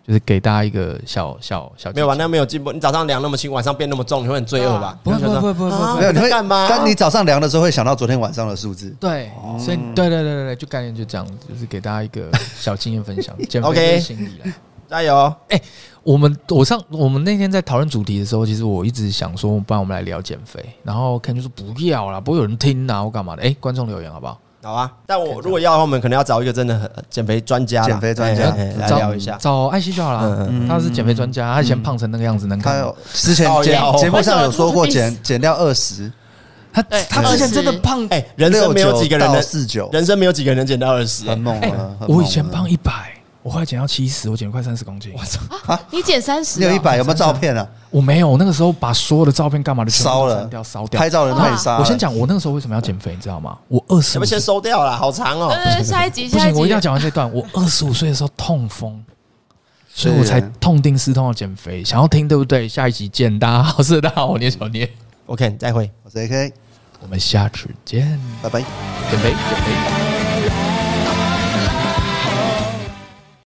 就是给大家一个小小小，没有吧？那没有进步。你早上量那么轻，晚上变那么重，你会很罪恶吧？不会不会不会不会，没有你会干嘛？但你早上量的时候会想到昨天晚上的数字。对，所以对对对对对，就概念就这样，就是给大家一个小经验分享，减肥的心理来，加油！哎，我们我上我们那天在讨论主题的时候，其实我一直想说，不然我们来聊减肥。然后 Ken 就说不要啦，不会有人听啊，或干嘛的？哎，观众留言好不好？好啊。但我如果要的话，我们可能要找一个真的很减肥专家，减肥专家来聊一下。找艾希就好了，他是减肥专家，他以前胖成那个样子，能看。他有之前节节目上有说过减减掉二十。他他之前真的胖，哎，人生没有几个人能四九，人生没有几个人能减到二十，很猛啊！我以前胖一百，我后来减到七十，我减了快三十公斤。我操啊！你减三十，你有一百？有没有照片啊？我没有，我那个时候把所有的照片干嘛都烧了，掉烧掉。拍照人太杀。我先讲，我那个时候为什么要减肥，你知道吗？我二十，要不先收掉了，好长哦。下一集，不行，我一定要讲完这段。我二十五岁的时候痛风，所以我才痛定思痛要减肥。想要听对不对？下一集见，大家好，是大家好，我聂小念，OK，再会，我是 AK。我们下次见，拜拜，减肥，减肥。